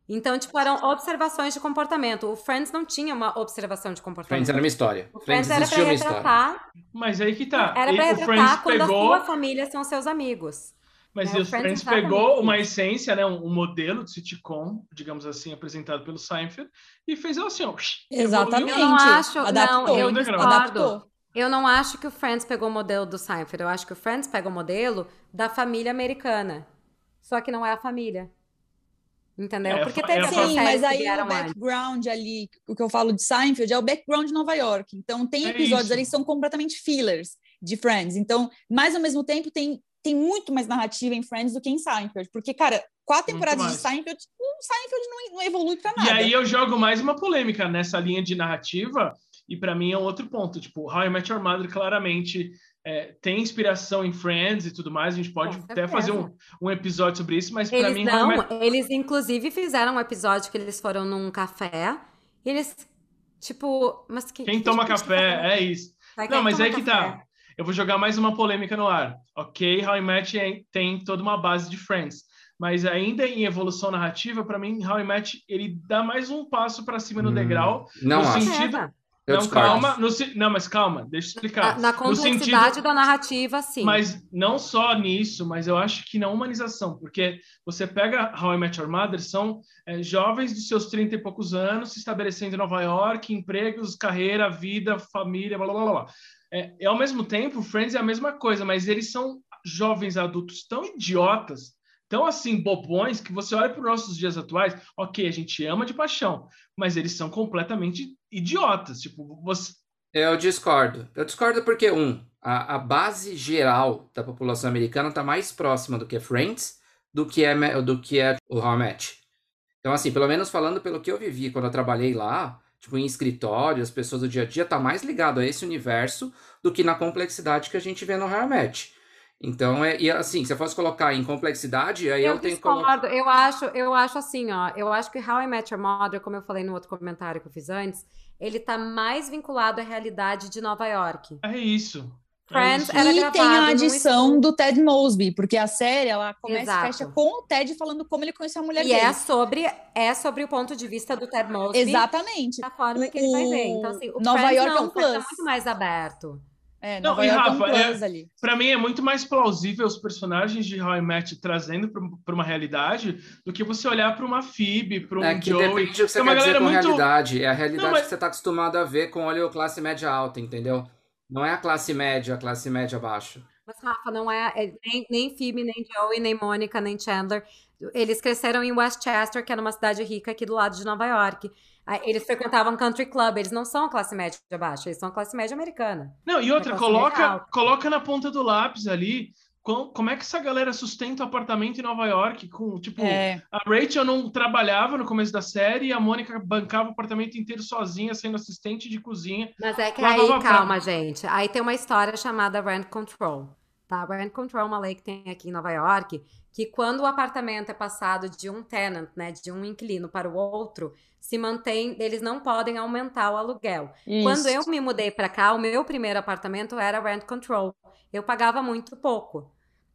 Então, tipo, eram observações de comportamento. O Friends não tinha uma observação de comportamento. Friends era uma história. O Friends Friends era pra uma história. retratar Mas aí que tá. era E pra o Friends retratar quando a pegou, sua família são seus amigos. mas e o Friends Friends pegou uma essência, né, um, um modelo de sitcom, digamos assim, apresentado pelo Seinfeld e fez assim, ó, Exatamente. Eu não acho, Adaptou. não, eu discordo. Adaptou. Eu não acho que o Friends pegou o modelo do Seinfeld. Eu acho que o Friends pega o modelo da família americana. Só que não é a família. Entendeu? É, Porque é teve fa- Sim, mas aí o background ali, o que eu falo de Seinfeld, é o background de Nova York. Então, tem É episódios isso. ali que são completamente fillers de Friends. Então, mas ao mesmo tempo, tem, tem muito mais narrativa em Friends do que em Seinfeld. Porque, cara, quatro temporadas de mais. Seinfeld, o Seinfeld não, não evolui pra E nada. aí eu jogo mais uma polêmica nessa linha de narrativa, e para mim é um outro ponto. Tipo, How I Met Your Mother claramente é, tem inspiração em Friends e tudo mais. A gente pode até fazer um, um episódio sobre isso, mas para mim, não, Met eles inclusive fizeram um episódio que eles foram num café e eles, tipo, mas que, quem que toma tá café, é isso. Vai, Não, mas aí que café? tá. Eu vou jogar mais uma polêmica no ar. Ok, How I Met é- tem toda uma base de Friends. Mas ainda em evolução narrativa, para mim, How I Met ele dá mais um passo para cima no Hum, degrau, Não no acho. sentido- É, Eu não, discordo. calma. no se- não, mas calma, deixa eu explicar. Na, na complexidade sentido- da narrativa, sim. Mas não só nisso, mas eu acho que na humanização, porque você pega How I Met Your Mother, são é, jovens dos seus 30 e poucos anos se estabelecendo em Nova York, empregos, carreira, vida, família, blá blá blá. blá. É, e ao mesmo tempo, Friends é a mesma coisa, mas eles são jovens adultos tão idiotas, tão assim, bobões, que você olha para os nossos dias atuais, ok, a gente ama de paixão, mas eles são completamente idiotas. Tipo, você, Eu discordo. Eu discordo porque, um, a, a base geral da população americana está mais próxima do que Friends do que é, do que é o How. Então, assim, pelo menos falando pelo que eu vivi quando eu trabalhei lá, tipo, em escritório, as pessoas do dia a dia, tá mais ligado a esse universo do que na complexidade que a gente vê no How. Então, é, e assim, se eu fosse colocar em complexidade, aí eu, Eu tenho que colocar. discordo. Eu acho, eu acho assim, ó. Eu acho que How I Met Your Mother, como eu falei no outro comentário que eu fiz antes, ele tá mais vinculado à realidade de Nova York. é isso. É Friends isso. Era e tem a adição do Ted Mosby, porque a série ela começa Exato. e fecha com o Ted falando como ele conheceu a mulher E dele. é sobre, é sobre o ponto de vista do Ted Mosby. Exatamente. Da forma que ele vai ver. Então, assim, o Nova Friends York é não, um o Friends plus. muito mais aberto. É, Não, Nova e York é um Rafa, é- ali. Para mim é muito mais plausível os personagens de How I Met trazendo para uma realidade do que você olhar para uma Phoebe, para um É que Joey. depende do que você Tem uma quer dizer com muito- realidade. É a realidade Não, mas- que você está acostumado a ver com olho classe média alta, entendeu? Não é a classe média, a classe média baixa. Mas, Rafa, não é, é nem, nem Phoebe, nem Joey, nem Mônica, nem Chandler. Eles cresceram em Westchester, que é numa cidade rica aqui do lado de Nova York. Eles frequentavam country club, eles não são classe média baixa, eles são classe média americana. Não, e outra, coloca, coloca na ponta do lápis ali com- como é que essa galera sustenta o apartamento em Nova York com, tipo, É, a Rachel não trabalhava no começo da série e a Mônica bancava o apartamento inteiro sozinha, sendo assistente de cozinha. Mas é que aí, calma, gente. Aí tem uma história chamada rent control. Tá? Rent control é uma lei que tem aqui em Nova York, que quando o apartamento é passado de um tenant, né, de um inquilino para o outro, se mantém, eles não podem aumentar o aluguel. Quando eu isso. me mudei para cá, o meu primeiro apartamento era rent control. Eu pagava muito pouco.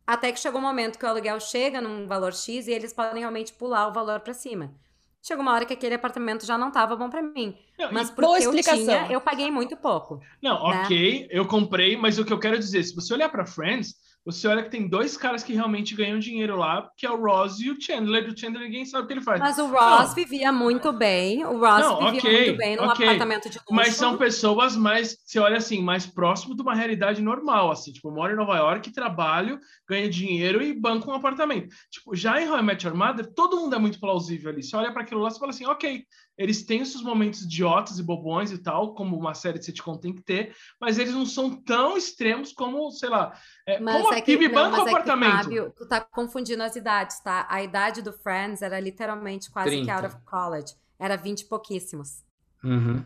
Até que chegou um momento que o aluguel chega num valor X e eles podem realmente pular o valor para cima. Chegou uma hora que aquele apartamento já não estava bom para mim. Não, Mas porque eu explicação. tinha, eu paguei muito pouco. Não, né? ok, eu comprei, mas o que eu quero dizer, se você olhar para Friends, você olha que tem dois caras que realmente ganham dinheiro lá, que é o Ross e o Chandler. O Chandler ninguém sabe o que ele faz. Mas o Ross Não. vivia muito bem. O Ross Não, vivia ok, muito bem num ok. apartamento de luxo. Mas são pessoas mais, você olha assim, mais próximo de uma realidade normal, assim, tipo, moro em Nova York, trabalho, ganho dinheiro e banco um apartamento. Tipo, já em How I Met Your Mother, todo mundo é muito plausível ali. Você olha para aquilo lá e fala assim, ok, eles têm os seus momentos idiotas e bobões e tal, como uma série de sitcom tem que ter, mas eles não são tão extremos como, sei lá, é, Mas como é a que, não, banca o mas é que, apartamento. Fábio, tu tá confundindo as idades, tá? A idade do Friends era literalmente quase que 30. out of college. Era 20 e pouquíssimos, Uhum.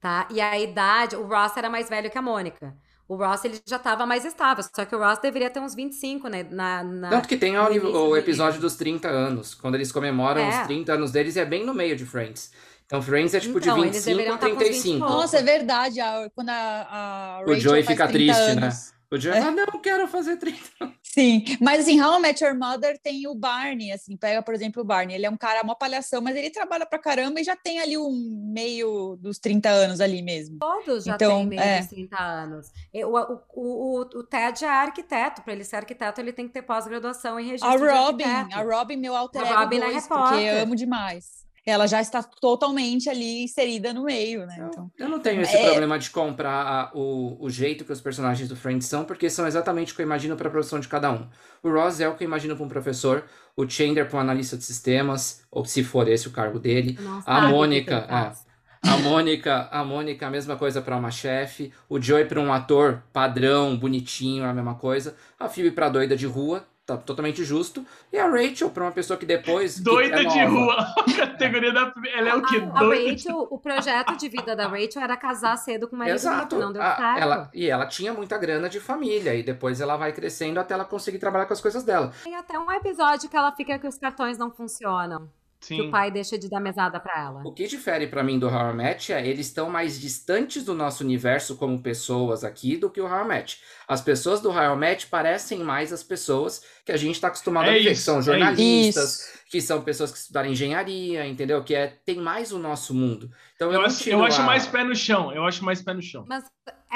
tá? E a idade, o Ross era mais velho que a Mônica. O Ross, ele já tava mais estável, só que o Ross deveria ter uns 25, né? Na, na... Tanto que tem o, o episódio dos 30 anos, quando eles comemoram É. os 30 anos deles, é bem no meio de Friends. Então Friends é tipo Então, de eles 25 deveriam a tá com uns 20 e 35. pouco. Nossa, é verdade. a- quando a, a O Joey fica 30 triste, né? anos. O Joey É. fala, não, quero fazer 30. Sim, mas assim, How I Met Your Mother tem o Barney, assim, pega, por exemplo, o Barney, ele é um cara, uma palhação, mas ele trabalha pra caramba e já tem ali um meio dos 30 anos ali mesmo. Todos já Então, têm meio é. dos 30 anos. O, o, o, o Ted é arquiteto. Para ele ser arquiteto, ele tem que ter pós-graduação em registro A Robin, a Robin, meu alter ego é porque repórter. amo demais. Ela já está totalmente ali inserida no meio, né? Então, Eu não tenho esse É. problema de comprar a- o, o jeito que os personagens do Friends são, porque são exatamente o que eu imagino para a profissão de cada um. O Ross é o que eu imagino para um professor, o Chandler para um analista de sistemas, ou se for esse o cargo dele. Não A que Mônica, faz. A Mônica, a Mônica, a mesma coisa para uma chefe. O Joey para um ator padrão, bonitinho, a mesma coisa. A Phoebe para doida de rua, tá totalmente justo. E a Rachel para uma pessoa que depois. que Doida é de nova. rua. A *laughs* categoria da. Ela é o quê? A, a Doida de Rachel, o projeto de vida da Rachel era casar cedo com o marido Exato. não deu A- certo. ela, e ela tinha muita grana de família. E depois ela vai crescendo até ela conseguir trabalhar com as coisas dela. Tem até um episódio que ela fica que os cartões não funcionam. Que o pai deixa de dar mesada para ela. O que difere para mim do How I Met é eles estão mais distantes do nosso universo como pessoas aqui do que o How I Met. As pessoas do How I Met parecem mais as pessoas que a gente está acostumado É a ver, que isso, são é jornalistas, que são pessoas que estudaram engenharia, entendeu? Que é tem mais o nosso mundo. Então eu, Eu acho, eu acho a- mais pé no chão. Eu acho mais pé no chão. Mas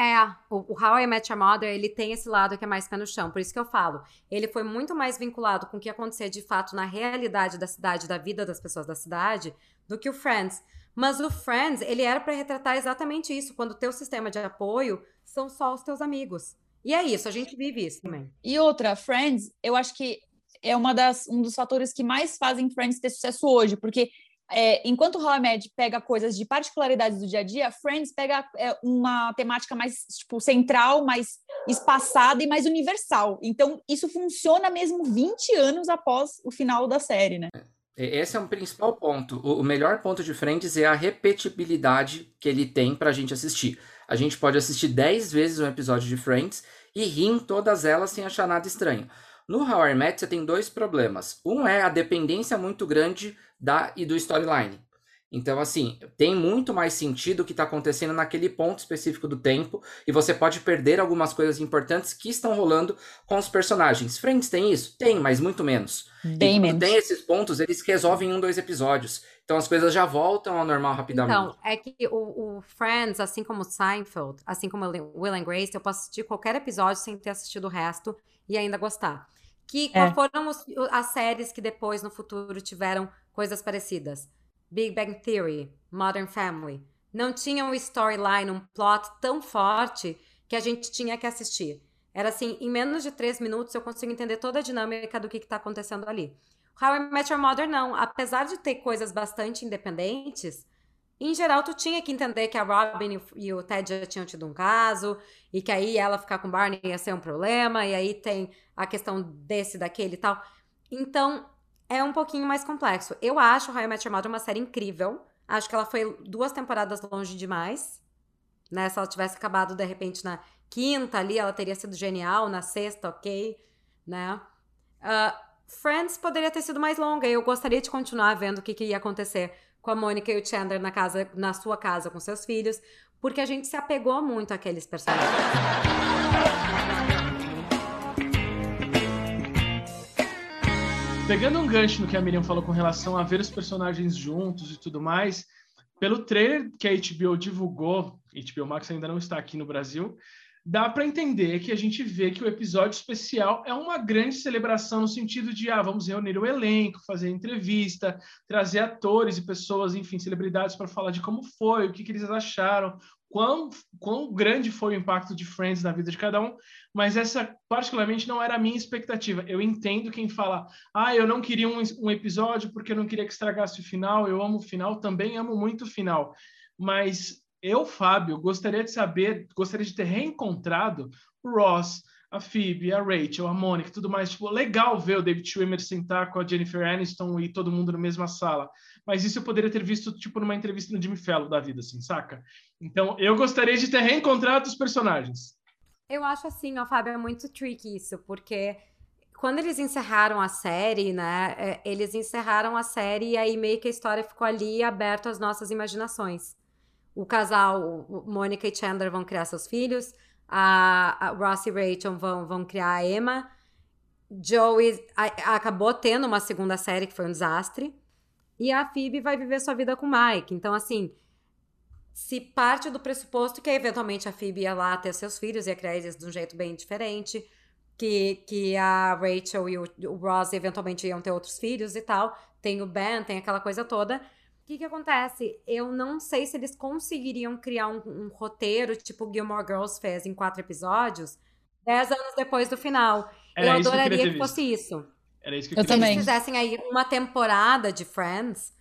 é, o, o How I Met Your Mother, ele tem esse lado que é mais pé no chão, por isso que eu falo. Ele foi muito mais vinculado com o que acontecia de fato na realidade da cidade, da vida das pessoas da cidade, do que o Friends. Mas o Friends, ele era pra retratar exatamente isso, quando o teu sistema de apoio são só os teus amigos. E é isso, a gente vive isso também. E outra, Friends, eu acho que é uma das, um dos fatores que mais fazem Friends ter sucesso hoje, porque é, enquanto How I Met pega coisas de particularidades do dia a dia, Friends pega é, uma temática mais tipo central, mais espaçada e mais universal. Então, isso funciona mesmo 20 anos após o final da série, né? E- Esse é o principal ponto. O melhor ponto de Friends é a repetibilidade que ele tem pra gente assistir. A gente pode assistir 10 vezes um episódio de Friends e rir em todas elas sem achar nada estranho. No How I Met você tem dois problemas. Um é a dependência muito grande da e do storyline. Então, assim, tem muito mais sentido o que está acontecendo naquele ponto específico do tempo, e você pode perder algumas coisas importantes que estão rolando com os personagens. Friends tem isso? Tem, mas muito menos. Bem e quando menos. tem esses pontos, eles resolvem em um, dois episódios. Então as coisas já voltam ao normal rapidamente. Então, é que o, o Friends, assim como o Seinfeld, assim como o Will and Grace, eu posso assistir qualquer episódio sem ter assistido o resto e ainda gostar. Que É. foram os- as séries que depois, no futuro, tiveram coisas parecidas? Big Bang Theory, Modern Family. Não tinham um storyline, um plot tão forte que a gente tinha que assistir. Era assim, em menos de três minutos eu consigo entender toda a dinâmica do que está acontecendo ali. How I Met Your Mother não. Apesar de ter coisas bastante independentes, em geral tu tinha que entender que a Robin e o- Ted já tinham tido um caso, e que aí ela ficar com Barney ia ser um problema, e aí tem a questão desse, daquele e tal. Então, é um pouquinho mais complexo. Eu acho How I Met Your Mother uma série incrível. Acho que ela foi duas temporadas longe demais. Né? Se ela tivesse acabado, de repente, na quinta ali, ela teria sido genial. Na sexta, ok. Né? Ah, Friends poderia ter sido mais longa. Eu gostaria de continuar vendo o que, que ia acontecer com a Mônica e o Chandler na, casa, na sua casa com seus filhos. Porque a gente se apegou muito àqueles personagens. Pegando um gancho no que a Miriam falou com relação a ver os personagens juntos e tudo mais, pelo trailer que a HBO divulgou, HBO Max ainda não está aqui no Brasil, dá para entender que a gente vê que o episódio especial é uma grande celebração no sentido de, ah, vamos reunir o elenco, fazer entrevista, trazer atores e pessoas, enfim, celebridades para falar de como foi, o que, que eles acharam, quão, quão grande foi o impacto de Friends na vida de cada um, mas essa particularmente não era a minha expectativa. Eu entendo quem fala, ah, eu não queria um, um episódio porque eu não queria que estragasse o final, eu amo o final, também amo muito o final, mas eu, Fábio, gostaria de saber, gostaria de ter reencontrado o Ross, a Phoebe, a Rachel, a Mônica, tudo mais. Tipo, legal ver o David Schwimmer sentar com a Jennifer Aniston e todo mundo na mesma sala. Mas isso eu poderia ter visto, tipo, numa entrevista no Jimmy Fallon da vida, assim, saca? Então, eu gostaria de ter reencontrado os personagens. Eu acho assim, ó, Fábio, é muito tricky isso, porque quando eles encerraram a série, né, é, eles encerraram a série e aí meio que a história ficou ali aberta às nossas imaginações. O casal, Mônica e Chandler vão criar seus filhos, a, a Ross e Rachel vão, vão criar a Emma, Joey a- acabou tendo uma segunda série que foi um desastre, e a Phoebe vai viver sua vida com o Mike. Então, assim, se parte do pressuposto que eventualmente a Phoebe ia lá ter seus filhos, ia criar eles de um jeito bem diferente, que, que a Rachel e o, o Ross eventualmente iam ter outros filhos e tal, tem o Ben, tem aquela coisa toda. O que que acontece? Eu não sei se eles conseguiriam criar um, um roteiro, tipo o Gilmore Girls fez em quatro episódios, dez anos depois do final. Era eu que eu adoraria que, ter fosse isso. Era isso que eu, Eu queria Se eles fizessem aí uma temporada de Friends,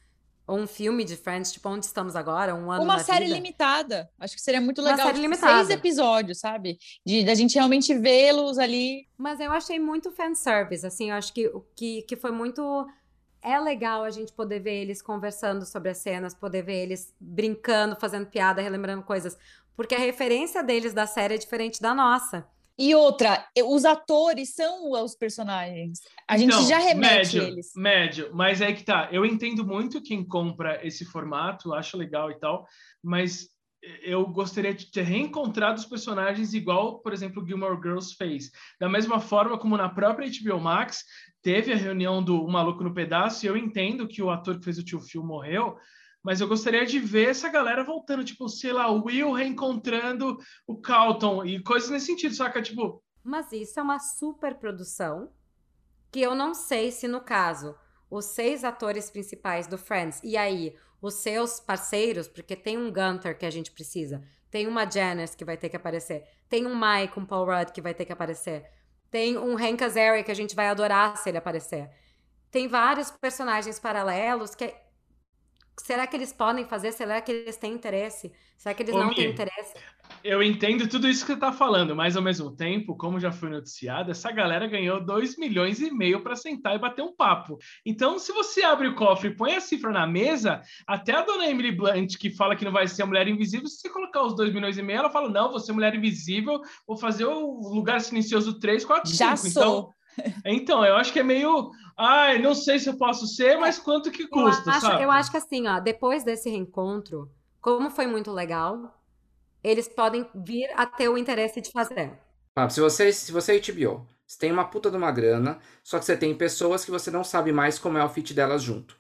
ou um filme de Friends, tipo onde estamos agora, um ano Uma série vida. limitada. Acho que seria muito Uma legal. série tipo, limitada. Seis episódios, sabe? De da gente realmente vê-los ali. Mas eu achei muito fanservice, assim, eu acho que, o que, que foi muito... É legal a gente poder ver eles conversando sobre as cenas, poder ver eles brincando, fazendo piada, relembrando coisas. Porque a referência deles da série é diferente da nossa. E outra, os atores são os personagens. A gente Então, já remete médio, eles. Médio, mas é que tá. Eu entendo muito quem compra esse formato, acho legal e tal, mas eu gostaria de ter reencontrado os personagens igual, por exemplo, Gilmore Girls fez. Da mesma forma como na própria HBO Max teve a reunião do Maluco no Pedaço, e eu entendo que o ator que fez o tio Phil morreu, mas eu gostaria de ver essa galera voltando, tipo, sei lá, o Will reencontrando o Calton e coisas nesse sentido, saca? Tipo, Mas isso é uma super produção que eu não sei se no caso os seis atores principais do Friends e aí os seus parceiros, porque tem um Gunter que a gente precisa, tem uma Janice que vai ter que aparecer, tem um Mike, um Paul Rudd que vai ter que aparecer, tem um Hank Azaria que a gente vai adorar se ele aparecer. Tem vários personagens paralelos que será que eles podem fazer? Será que eles têm interesse? Será que eles Ô, não Mi, têm interesse? Eu entendo tudo isso que você está falando, mas ao mesmo tempo, como já foi noticiado, essa galera ganhou 2 milhões e meio para sentar e bater um papo. Então, se você abre o cofre e põe a cifra na mesa, até a dona Emily Blunt, que fala que não vai ser a mulher invisível, se você colocar os 2 milhões e meio, ela fala: não, vou ser mulher invisível, vou fazer o Lugar Silencioso 3, 4, Já 5. sou. Então, então, eu acho que é meio. Ai, não sei se eu posso ser, mas quanto que Eu custa, acho, sabe? eu acho que assim, ó, depois desse reencontro, como foi muito legal, eles podem vir a ter o interesse de fazer. Fábio, se você, se você é HBO, você tem uma puta de uma grana, só que você tem pessoas que você não sabe mais como é o fit delas junto.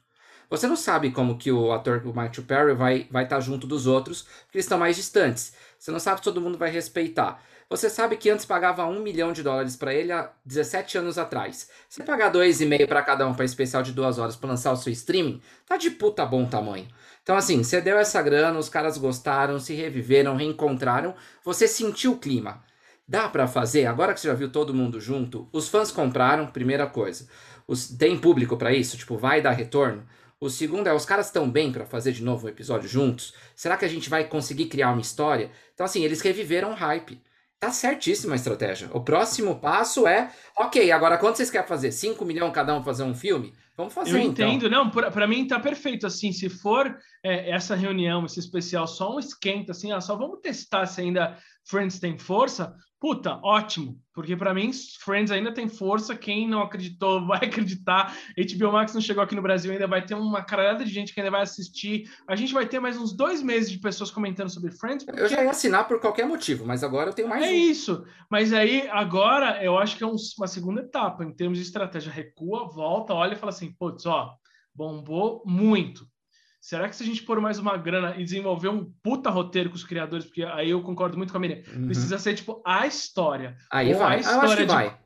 Você não sabe como que o ator, o Matthew Perry, vai estar vai tá junto dos outros, porque eles estão mais distantes. Você não sabe se todo mundo vai respeitar. Você sabe que antes pagava um milhão de dólares para ele há 17 anos atrás. Você pagar dois e meio para cada um para especial de duas horas para lançar o seu streaming, tá de puta bom tamanho. Então assim, você deu essa grana, os caras gostaram, se reviveram, reencontraram, você sentiu o clima. Dá pra fazer? Agora que você já viu todo mundo junto, os fãs compraram, primeira coisa. Os, tem público pra isso? Tipo, vai dar retorno? O segundo é, os caras estão bem pra fazer de novo um episódio juntos? Será que a gente vai conseguir criar uma história? Então assim, eles reviveram o hype. Tá certíssima a estratégia. O próximo passo é, ok, agora quanto vocês querem fazer? 5 milhões cada um fazer um filme? Vamos fazer Eu então. entendo, não, para mim tá perfeito, assim, se for é, essa reunião, esse especial, só um esquenta, assim, ó, só vamos testar se ainda Friends tem força, puta, ótimo, porque para mim Friends ainda tem força, quem não acreditou *laughs* vai acreditar, HBO Max não chegou aqui no Brasil ainda, vai ter uma caralhada de gente que ainda vai assistir, a gente vai ter mais uns dois meses de pessoas comentando sobre Friends, porque... Eu já ia assinar por qualquer motivo, mas agora eu tenho mais É um. isso, mas aí agora eu acho que é um- uma segunda etapa em termos de estratégia. Recua, volta, olha e fala assim: putz, ó, bombou muito. Será que se a gente pôr mais uma grana e desenvolver um puta roteiro com os criadores, porque aí eu concordo muito com a Miriam, Uhum. precisa ser tipo a história. Aí vai. a Ah, eu acho história que de- vai.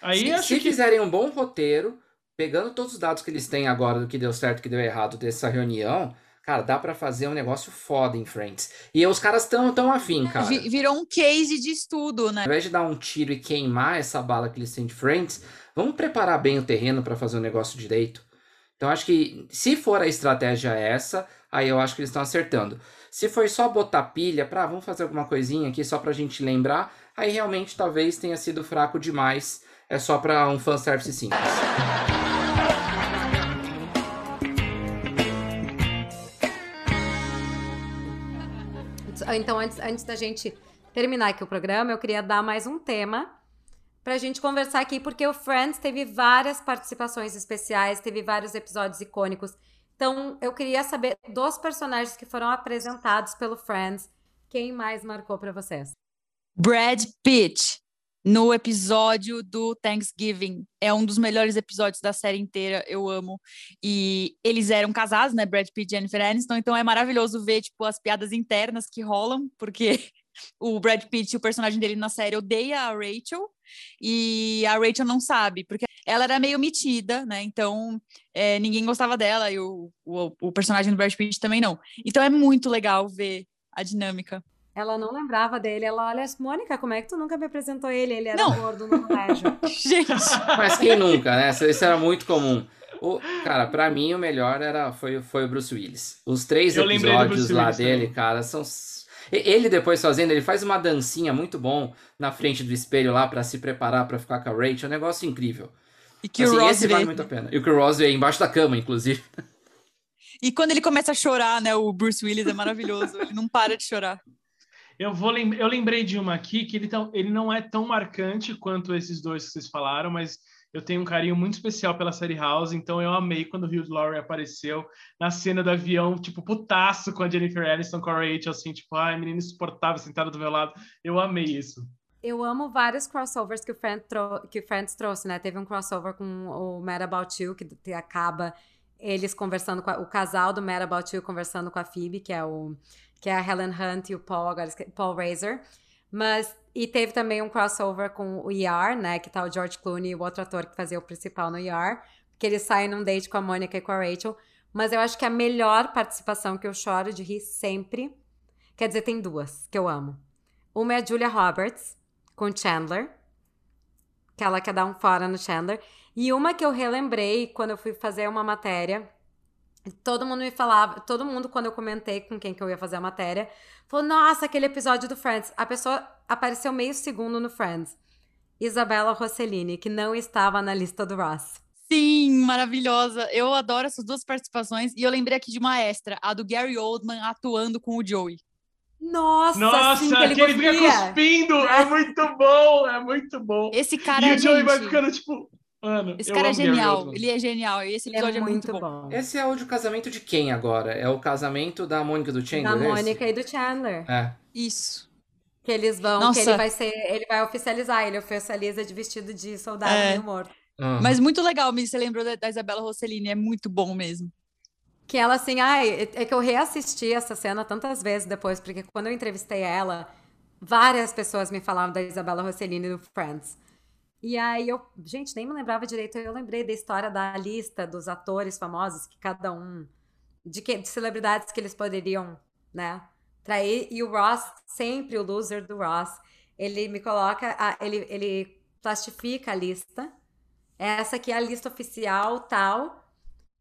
Aí se acho se que fizerem um bom roteiro, pegando todos os dados que eles têm agora do que deu certo e que deu errado dessa reunião, cara, dá pra fazer um negócio foda em Friends. E os caras tão tão afim, cara. Vi- Virou um case de estudo, né? Ao invés de dar um tiro e queimar essa bala que eles têm de Friends, vamos preparar bem o terreno pra fazer o negócio direito. Então acho que se for a estratégia essa, aí eu acho que eles estão acertando. Se foi só botar pilha pra, vamos fazer alguma coisinha aqui só pra gente lembrar, aí realmente talvez tenha sido fraco demais. É só pra um fanservice simples. Então, antes, antes da gente terminar aqui o programa, eu queria dar mais um tema pra gente conversar aqui, porque o Friends teve várias participações especiais, teve vários episódios icônicos. Então, eu queria saber dos personagens que foram apresentados pelo Friends, quem mais marcou pra vocês? Brad Pitt no episódio do Thanksgiving. É um dos melhores episódios da série inteira, eu amo. E eles eram casados, né, Brad Pitt e Jennifer Aniston, então é maravilhoso ver tipo as piadas internas que rolam, porque *laughs* o Brad Pitt, o personagem dele na série odeia a Rachel e a Rachel não sabe, porque ela era meio metida, né? Então é, ninguém gostava dela e o, o, o personagem do Brad Pitt também não. Então é muito legal ver a dinâmica. Ela não lembrava dele. Ela, olha, Mônica, como é que tu nunca me apresentou ele? Ele era Não. gordo no colégio. Gente, *laughs* *laughs* Mas quem nunca, né? Isso era muito comum. O, cara, pra mim o melhor era foi, foi o Bruce Willis. Os três Eu episódios lá Willis dele, também. cara, são. Ele depois fazendo, ele faz uma dancinha muito bom na frente do espelho lá pra se preparar pra ficar com a Rachel. É um negócio incrível. e que Assim, o Ross esse vale muito a pena. E o que o Ross vê embaixo da cama, inclusive. *laughs* E quando ele começa a chorar, né? O Bruce Willis é maravilhoso. Ele não para de chorar. Eu, vou lem eu lembrei de uma aqui que ele, tão, ele não é tão marcante quanto esses dois que vocês falaram, mas eu tenho um carinho muito especial pela série House, então eu amei quando o Hugh Laurie apareceu na cena do avião, tipo, putaço com a Jennifer Aniston, com a Rachel, assim, tipo, ai, menina insuportável sentada do meu lado. Eu amei isso. Eu amo vários crossovers que o, Friend que o Friends trouxe, né? Teve um crossover com o Mad About You, que acaba eles conversando com a, o casal do Mad About You conversando com a Phoebe, que é o que é a Helen Hunt e o Paul, agora, Paul Razor. Mas, e teve também um crossover com o ER, né? Que tá o George Clooney, o outro ator que fazia o principal no ER. Que eles saem num date com a Mônica e com a Rachel. Mas eu acho que a melhor participação que eu choro de rir sempre. Quer dizer, tem duas que eu amo. Uma é a Julia Roberts, com Chandler. Que ela quer dar um fora no Chandler. E uma que eu relembrei quando eu fui fazer uma matéria Todo mundo me falava, todo mundo, quando eu comentei com quem que eu ia fazer a matéria, falou: Nossa, aquele episódio do Friends. A pessoa apareceu meio segundo no Friends. Isabela Rossellini, que não estava na lista do Ross. Sim, maravilhosa. Eu adoro essas duas participações. E eu lembrei aqui de uma extra, a do Gary Oldman atuando com o Joey. Nossa, Nossa sim, que ele, que ele fica cuspindo! É. é muito bom, é muito bom. Esse cara, e o Joey gente... vai ficando tipo, Mano, esse cara é genial. Ele é genial. E esse episódio é, é muito, bom. bom. Esse é o de casamento de quem agora? É o casamento da Mônica do Chandler? Da é Mônica e do Chandler. É. Isso. Que eles vão, Nossa. que ele vai ser, ele vai oficializar, ele oficializa de vestido de soldado é. meio morto. Uhum. Mas muito legal, me você lembrou da, da Isabela Rossellini, é muito bom mesmo. Que ela assim, ai, é que eu reassisti essa cena tantas vezes depois, porque quando eu entrevistei ela, várias pessoas me falavam da Isabela Rossellini do Friends. E aí eu, gente, nem me lembrava direito, eu lembrei da história da lista dos atores famosos que cada um de, que, de celebridades que eles poderiam, né, trair. E o Ross, sempre o loser do Ross, ele me coloca, a, ele, ele plastifica a lista. Essa aqui é a lista oficial, tal.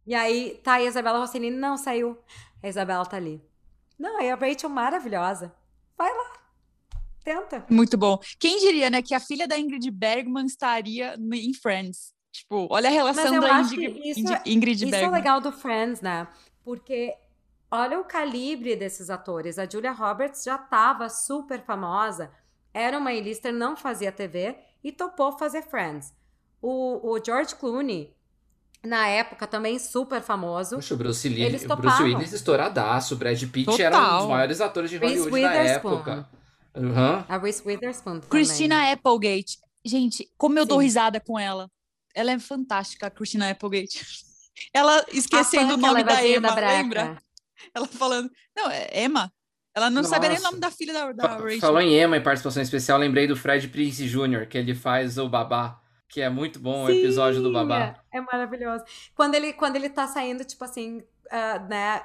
E aí tá a Isabela Rossellini, não saiu. A Isabela tá ali. Não, é a Rachel maravilhosa. Vai lá. Tenta. Muito bom. Quem diria, né, que a filha da Ingrid Bergman estaria em Friends? Tipo, olha a relação da Ingrid, isso, é Ingrid isso Bergman. Isso é legal do Friends, né? Porque olha o calibre desses atores. A Julia Roberts já estava super famosa, era uma A-lister, não fazia TV e topou fazer Friends. O, o George Clooney, na época, também super famoso. Poxa, o Bruce, Lee, o Bruce Willis estouradaço. O Brad Pitt Total. era um dos maiores atores de Hollywood na época. Uhum. A Reese Witherspoon também. Christina Applegate. Gente, como eu Sim. dou risada com ela. Ela é fantástica, a Christina Applegate. *laughs* Ela esquecendo o nome da Emma, da lembra? Ela falando... Não, é Emma. Ela não Nossa. sabia nem o nome da filha da, da Rachel. Falou em Emma em participação especial, lembrei do Fred Prince Jr., que ele faz o babá que é muito bom Sim, o episódio do babá. É, é maravilhoso. Quando ele, quando ele tá saindo, tipo assim, uh, né,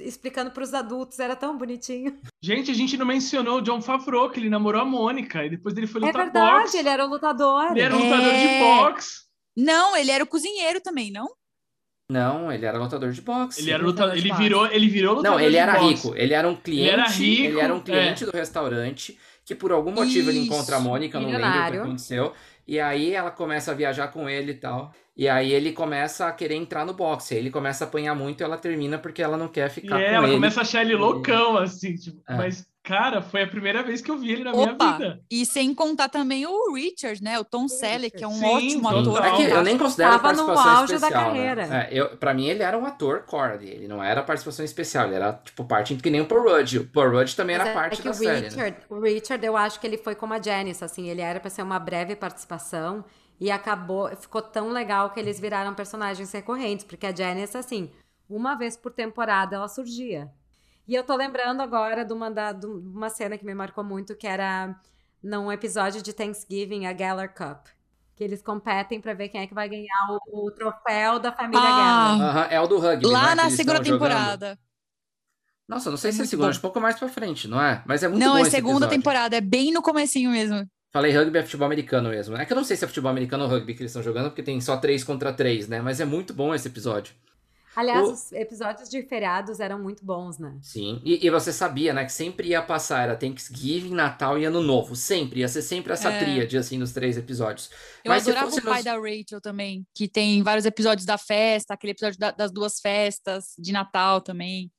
explicando para os adultos, era tão bonitinho. Gente, a gente não mencionou o John Favreau, que ele namorou a Mônica, e depois ele foi é lutar É verdade, boxe. ele era o lutador. Ele era o lutador é... de boxe. Não, ele era o cozinheiro também, não? Não, ele era lutador de boxe. Ele era lutador, ele virou, ele virou lutador Não, ele era boxe. rico, ele era um cliente, ele era, rico, ele era um cliente é. do restaurante que por algum motivo Isso. ele encontra a Mônica, não lembro o que aconteceu, e aí ela começa a viajar com ele e tal. E aí ele começa a querer entrar no boxe. Aí ele começa a apanhar muito e ela termina porque ela não quer ficar e com ela ele. começa a achar ele loucão, assim, tipo, é. mas Cara, foi a primeira vez que eu vi ele na Opa, minha vida. E sem contar também o Richard, né? O Tom Selleck, que é um Sim, ótimo ator. É que eu nem considero Tava participação no auge especial, da né? carreira. Né? É, eu, pra mim, ele era um ator core. Ele não era participação especial. Ele era, tipo, parte que nem o Paul Rudd. O Paul Rudd também Mas era é, parte é da o série. Né? Richard, né? O Richard, eu acho que ele foi como a Janice, assim. Ele era pra ser uma breve participação. E acabou, ficou tão legal que eles viraram personagens recorrentes. Porque a Janice, assim, uma vez por temporada ela surgia. E eu tô lembrando agora de uma, da, de uma cena que me marcou muito, que era num episódio de Thanksgiving, a Geller Cup. Que eles competem para ver quem é que vai ganhar o, o troféu da família ah, Geller. Uh -huh, é o do rugby. Lá né, na segunda temporada. Jogando. Nossa, não sei é se é segunda, acho um pouco mais pra frente, não é? Mas é muito não, bom Não, é segunda temporada, é bem no comecinho mesmo. Falei rugby é futebol americano mesmo. É que eu não sei se é futebol americano ou rugby que eles estão jogando, porque tem só três contra três, né? Mas é muito bom esse episódio. Aliás, o... os episódios de feriados eram muito bons, né? Sim, e, e, você sabia, né, que sempre ia passar, era Thanksgiving, Natal e Ano Novo. Sempre, ia ser sempre essa é. tríade, assim, nos três episódios. Eu Mas adorava o pai nos... da Rachel também, que tem vários episódios da festa, aquele episódio da, das duas festas, de Natal também.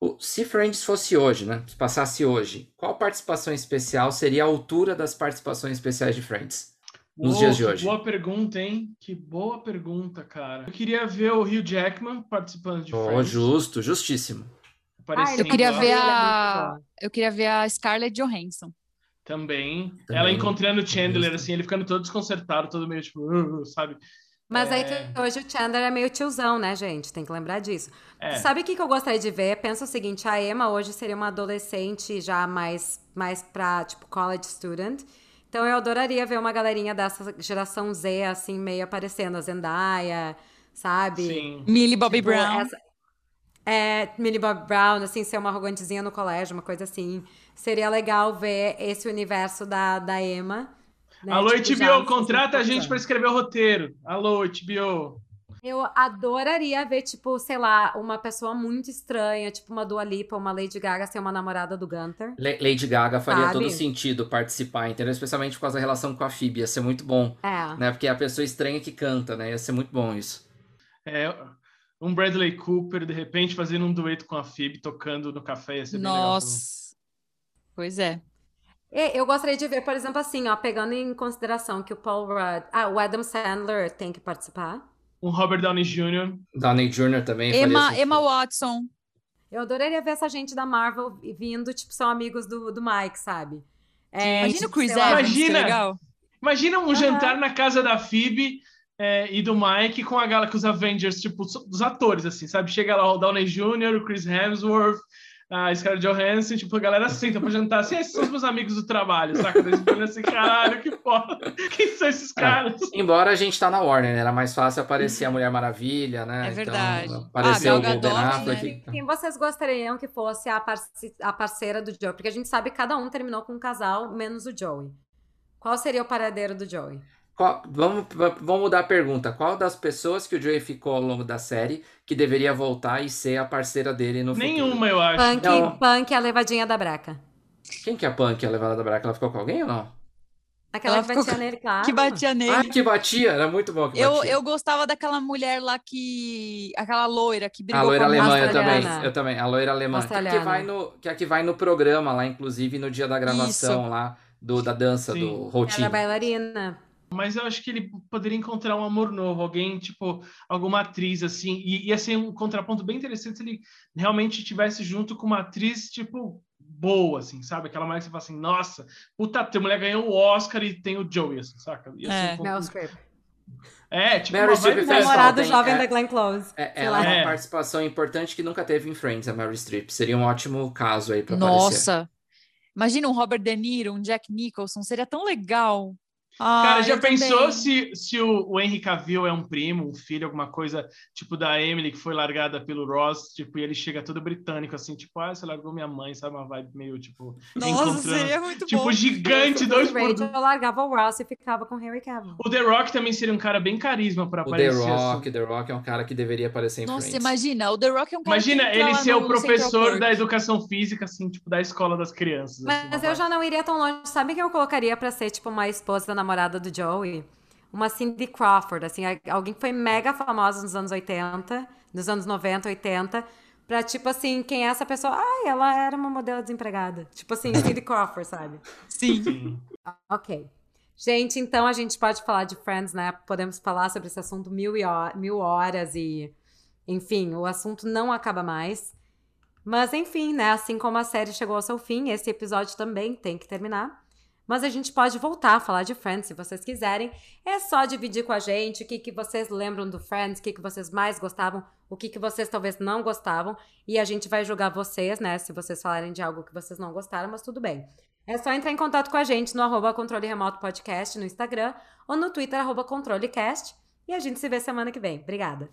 O, se Friends fosse hoje, né? Se passasse hoje, qual participação especial seria a altura das participações especiais de Friends? Nos Uou, dias de que hoje. Boa pergunta, hein? Que boa pergunta, cara. Eu queria ver o Hugh Jackman participando de Oh, Friends. justo, justíssimo. aparecendo Eu queria ver a. Eu queria ver a Scarlett Johansson. Também. Também. Ela encontrando o Chandler, assim, ele ficando todo desconcertado, todo meio tipo, "Uh", sabe? Mas aí É. que hoje o Chandler é meio tiozão, né, gente? Tem que lembrar disso. É. Sabe o que, que eu gostaria de ver? Pensa o seguinte, a Emma hoje seria uma adolescente já mais, mais pra, tipo, college student. Então eu adoraria ver uma galerinha dessa geração Z, assim, meio aparecendo. A Zendaya, sabe? Sim. Millie Bobby Tipo, Brown. essa- É, Millie Bob Brown, assim, ser uma arrogantezinha no colégio, uma coisa assim. Seria legal ver esse universo da, da Emma. né? Alô, Tipo, HBO, contrata a 60 gente para escrever o roteiro. Alô, HBO. Eu adoraria ver, tipo, sei lá, uma pessoa muito estranha, tipo uma Dua Lipa, uma Lady Gaga ser uma namorada do Gunter. Le- Lady Gaga faria Sabe? todo sentido participar, entendeu? Especialmente por causa da relação com a Phoebe, ia ser muito bom, É. né? Porque é a pessoa estranha que canta, né? Ia ser muito bom isso. É, um Bradley Cooper, de repente, fazendo um dueto com a Phoebe, tocando no café. Ia ser bem legal também. Nossa. Pois é. Eu gostaria de ver, por exemplo, assim, ó, pegando em consideração que o Paul Rudd. Ah, o Adam Sandler tem que participar. Um Robert Downey Jr. Downey Jr. também Emma. Emma Watson. Eu adoraria ver essa gente da Marvel vindo, tipo, são amigos do, do Mike, sabe? É, Imagina o Chris Evans, que Imagina. legal. Imagina um jantar na casa da Phoebe é, e do Mike com a galera, com os Avengers, tipo, dos atores, assim, sabe? Chega lá o Downey Jr., o Chris Hemsworth, a Scarlett Johansson, tipo, a galera senta pra jantar. Assim, esses são os meus amigos do trabalho, saca? Daí olha assim, caralho, que foda. Quem são esses caras? Embora a gente tá na Warner, né? Era mais fácil aparecer a Mulher Maravilha, né? É verdade. Então, apareceu Ah, o Golden Affleck. né? Quem vocês gostariam que fosse a, parce- a parceira do Joey? Porque a gente sabe que cada um terminou com um casal, menos o Joey. Qual seria o paradeiro do Joey? Qual- vamos, va- vamos mudar a pergunta. Qual das pessoas que o Joey ficou ao longo da série que deveria voltar e ser a parceira dele no futuro? Nenhuma, eu acho. Punk, Não. Punk, a levadinha da breca. Quem que é a Punk, a levada da Braca? Ela ficou com alguém ou não? Aquela Ela que ficou batia com- nele, claro. Que batia nele. Ah, que batia! Era muito bom que Eu, batia. eu gostava daquela mulher lá que. Aquela loira que A brigou loira com a alemã, eu também. Eu também. A loira alemã. Que, que, Australiana. vai no, que é a que vai no programa lá, inclusive, no dia da gravação lá do, da dança, Sim. do Ela Routine. é bailarina. Mas eu acho que ele poderia encontrar um amor novo, alguém, tipo, alguma atriz, assim, e ia ser um contraponto bem interessante se ele realmente estivesse junto com uma atriz, tipo, boa, assim, sabe? Aquela mulher que você fala assim, nossa, puta, a mulher ganhou o Oscar e tem o Joey, assim, saca? Ia ser É. um Meryl Streep. É, tipo, Meryl uma Streep. Namorado hein? jovem É. da Glenn Close. É, ela é uma participação importante que nunca teve em Friends, a Mary Streep. Seria um ótimo caso aí pra aparecer. Nossa. Imagina um Robert De Niro, um Jack Nicholson. Seria tão legal. Cara, Ah, já eu pensou também. se, se o, o Henry Cavill é um primo, um filho, alguma coisa, tipo da Emily, que foi largada pelo Ross, tipo, e ele chega todo britânico, assim, tipo, ah, você largou minha mãe, sabe? Uma vibe meio, tipo, Nossa, encontrando... seria muito Tipo, bom. gigante, dois por Rachel largava o Ross e ficava com Harry Cavill. O The Rock também seria um cara bem carisma pra O The aparecer. Rock, assim. The Rock é um cara que deveria aparecer em Nossa, Friends. imagina, o The Rock é um cara Imagina ele ser o professor da educação física, assim, tipo, da escola das crianças. assim, Mas uma eu já não iria tão longe. Sabe quem eu colocaria pra ser, tipo, uma esposa namorada do Joey? Uma Cindy Crawford, assim, alguém que foi mega famosa nos anos 80, nos anos 90, 80, pra, tipo assim, quem é essa pessoa? Ai, ela era uma modelo desempregada. Tipo assim, *laughs* Cindy Crawford, sabe? Sim. Sim. Ok. Gente, então a gente pode falar de Friends, né? Podemos falar sobre esse assunto mil, e ho- mil horas e. Enfim, o assunto não acaba mais. Mas enfim, né? Assim como a série chegou ao seu fim, esse episódio também tem que terminar. Mas a gente pode voltar a falar de Friends se vocês quiserem. É só dividir com a gente o que, que vocês lembram do Friends, o que, que vocês mais gostavam, o que, que vocês talvez não gostavam. E a gente vai julgar vocês, né? Se vocês falarem de algo que vocês não gostaram, mas tudo bem. É só entrar em contato com a gente no arroba controle remoto podcast no Instagram ou no Twitter arroba controlecast. E a gente se vê semana que vem. Obrigada.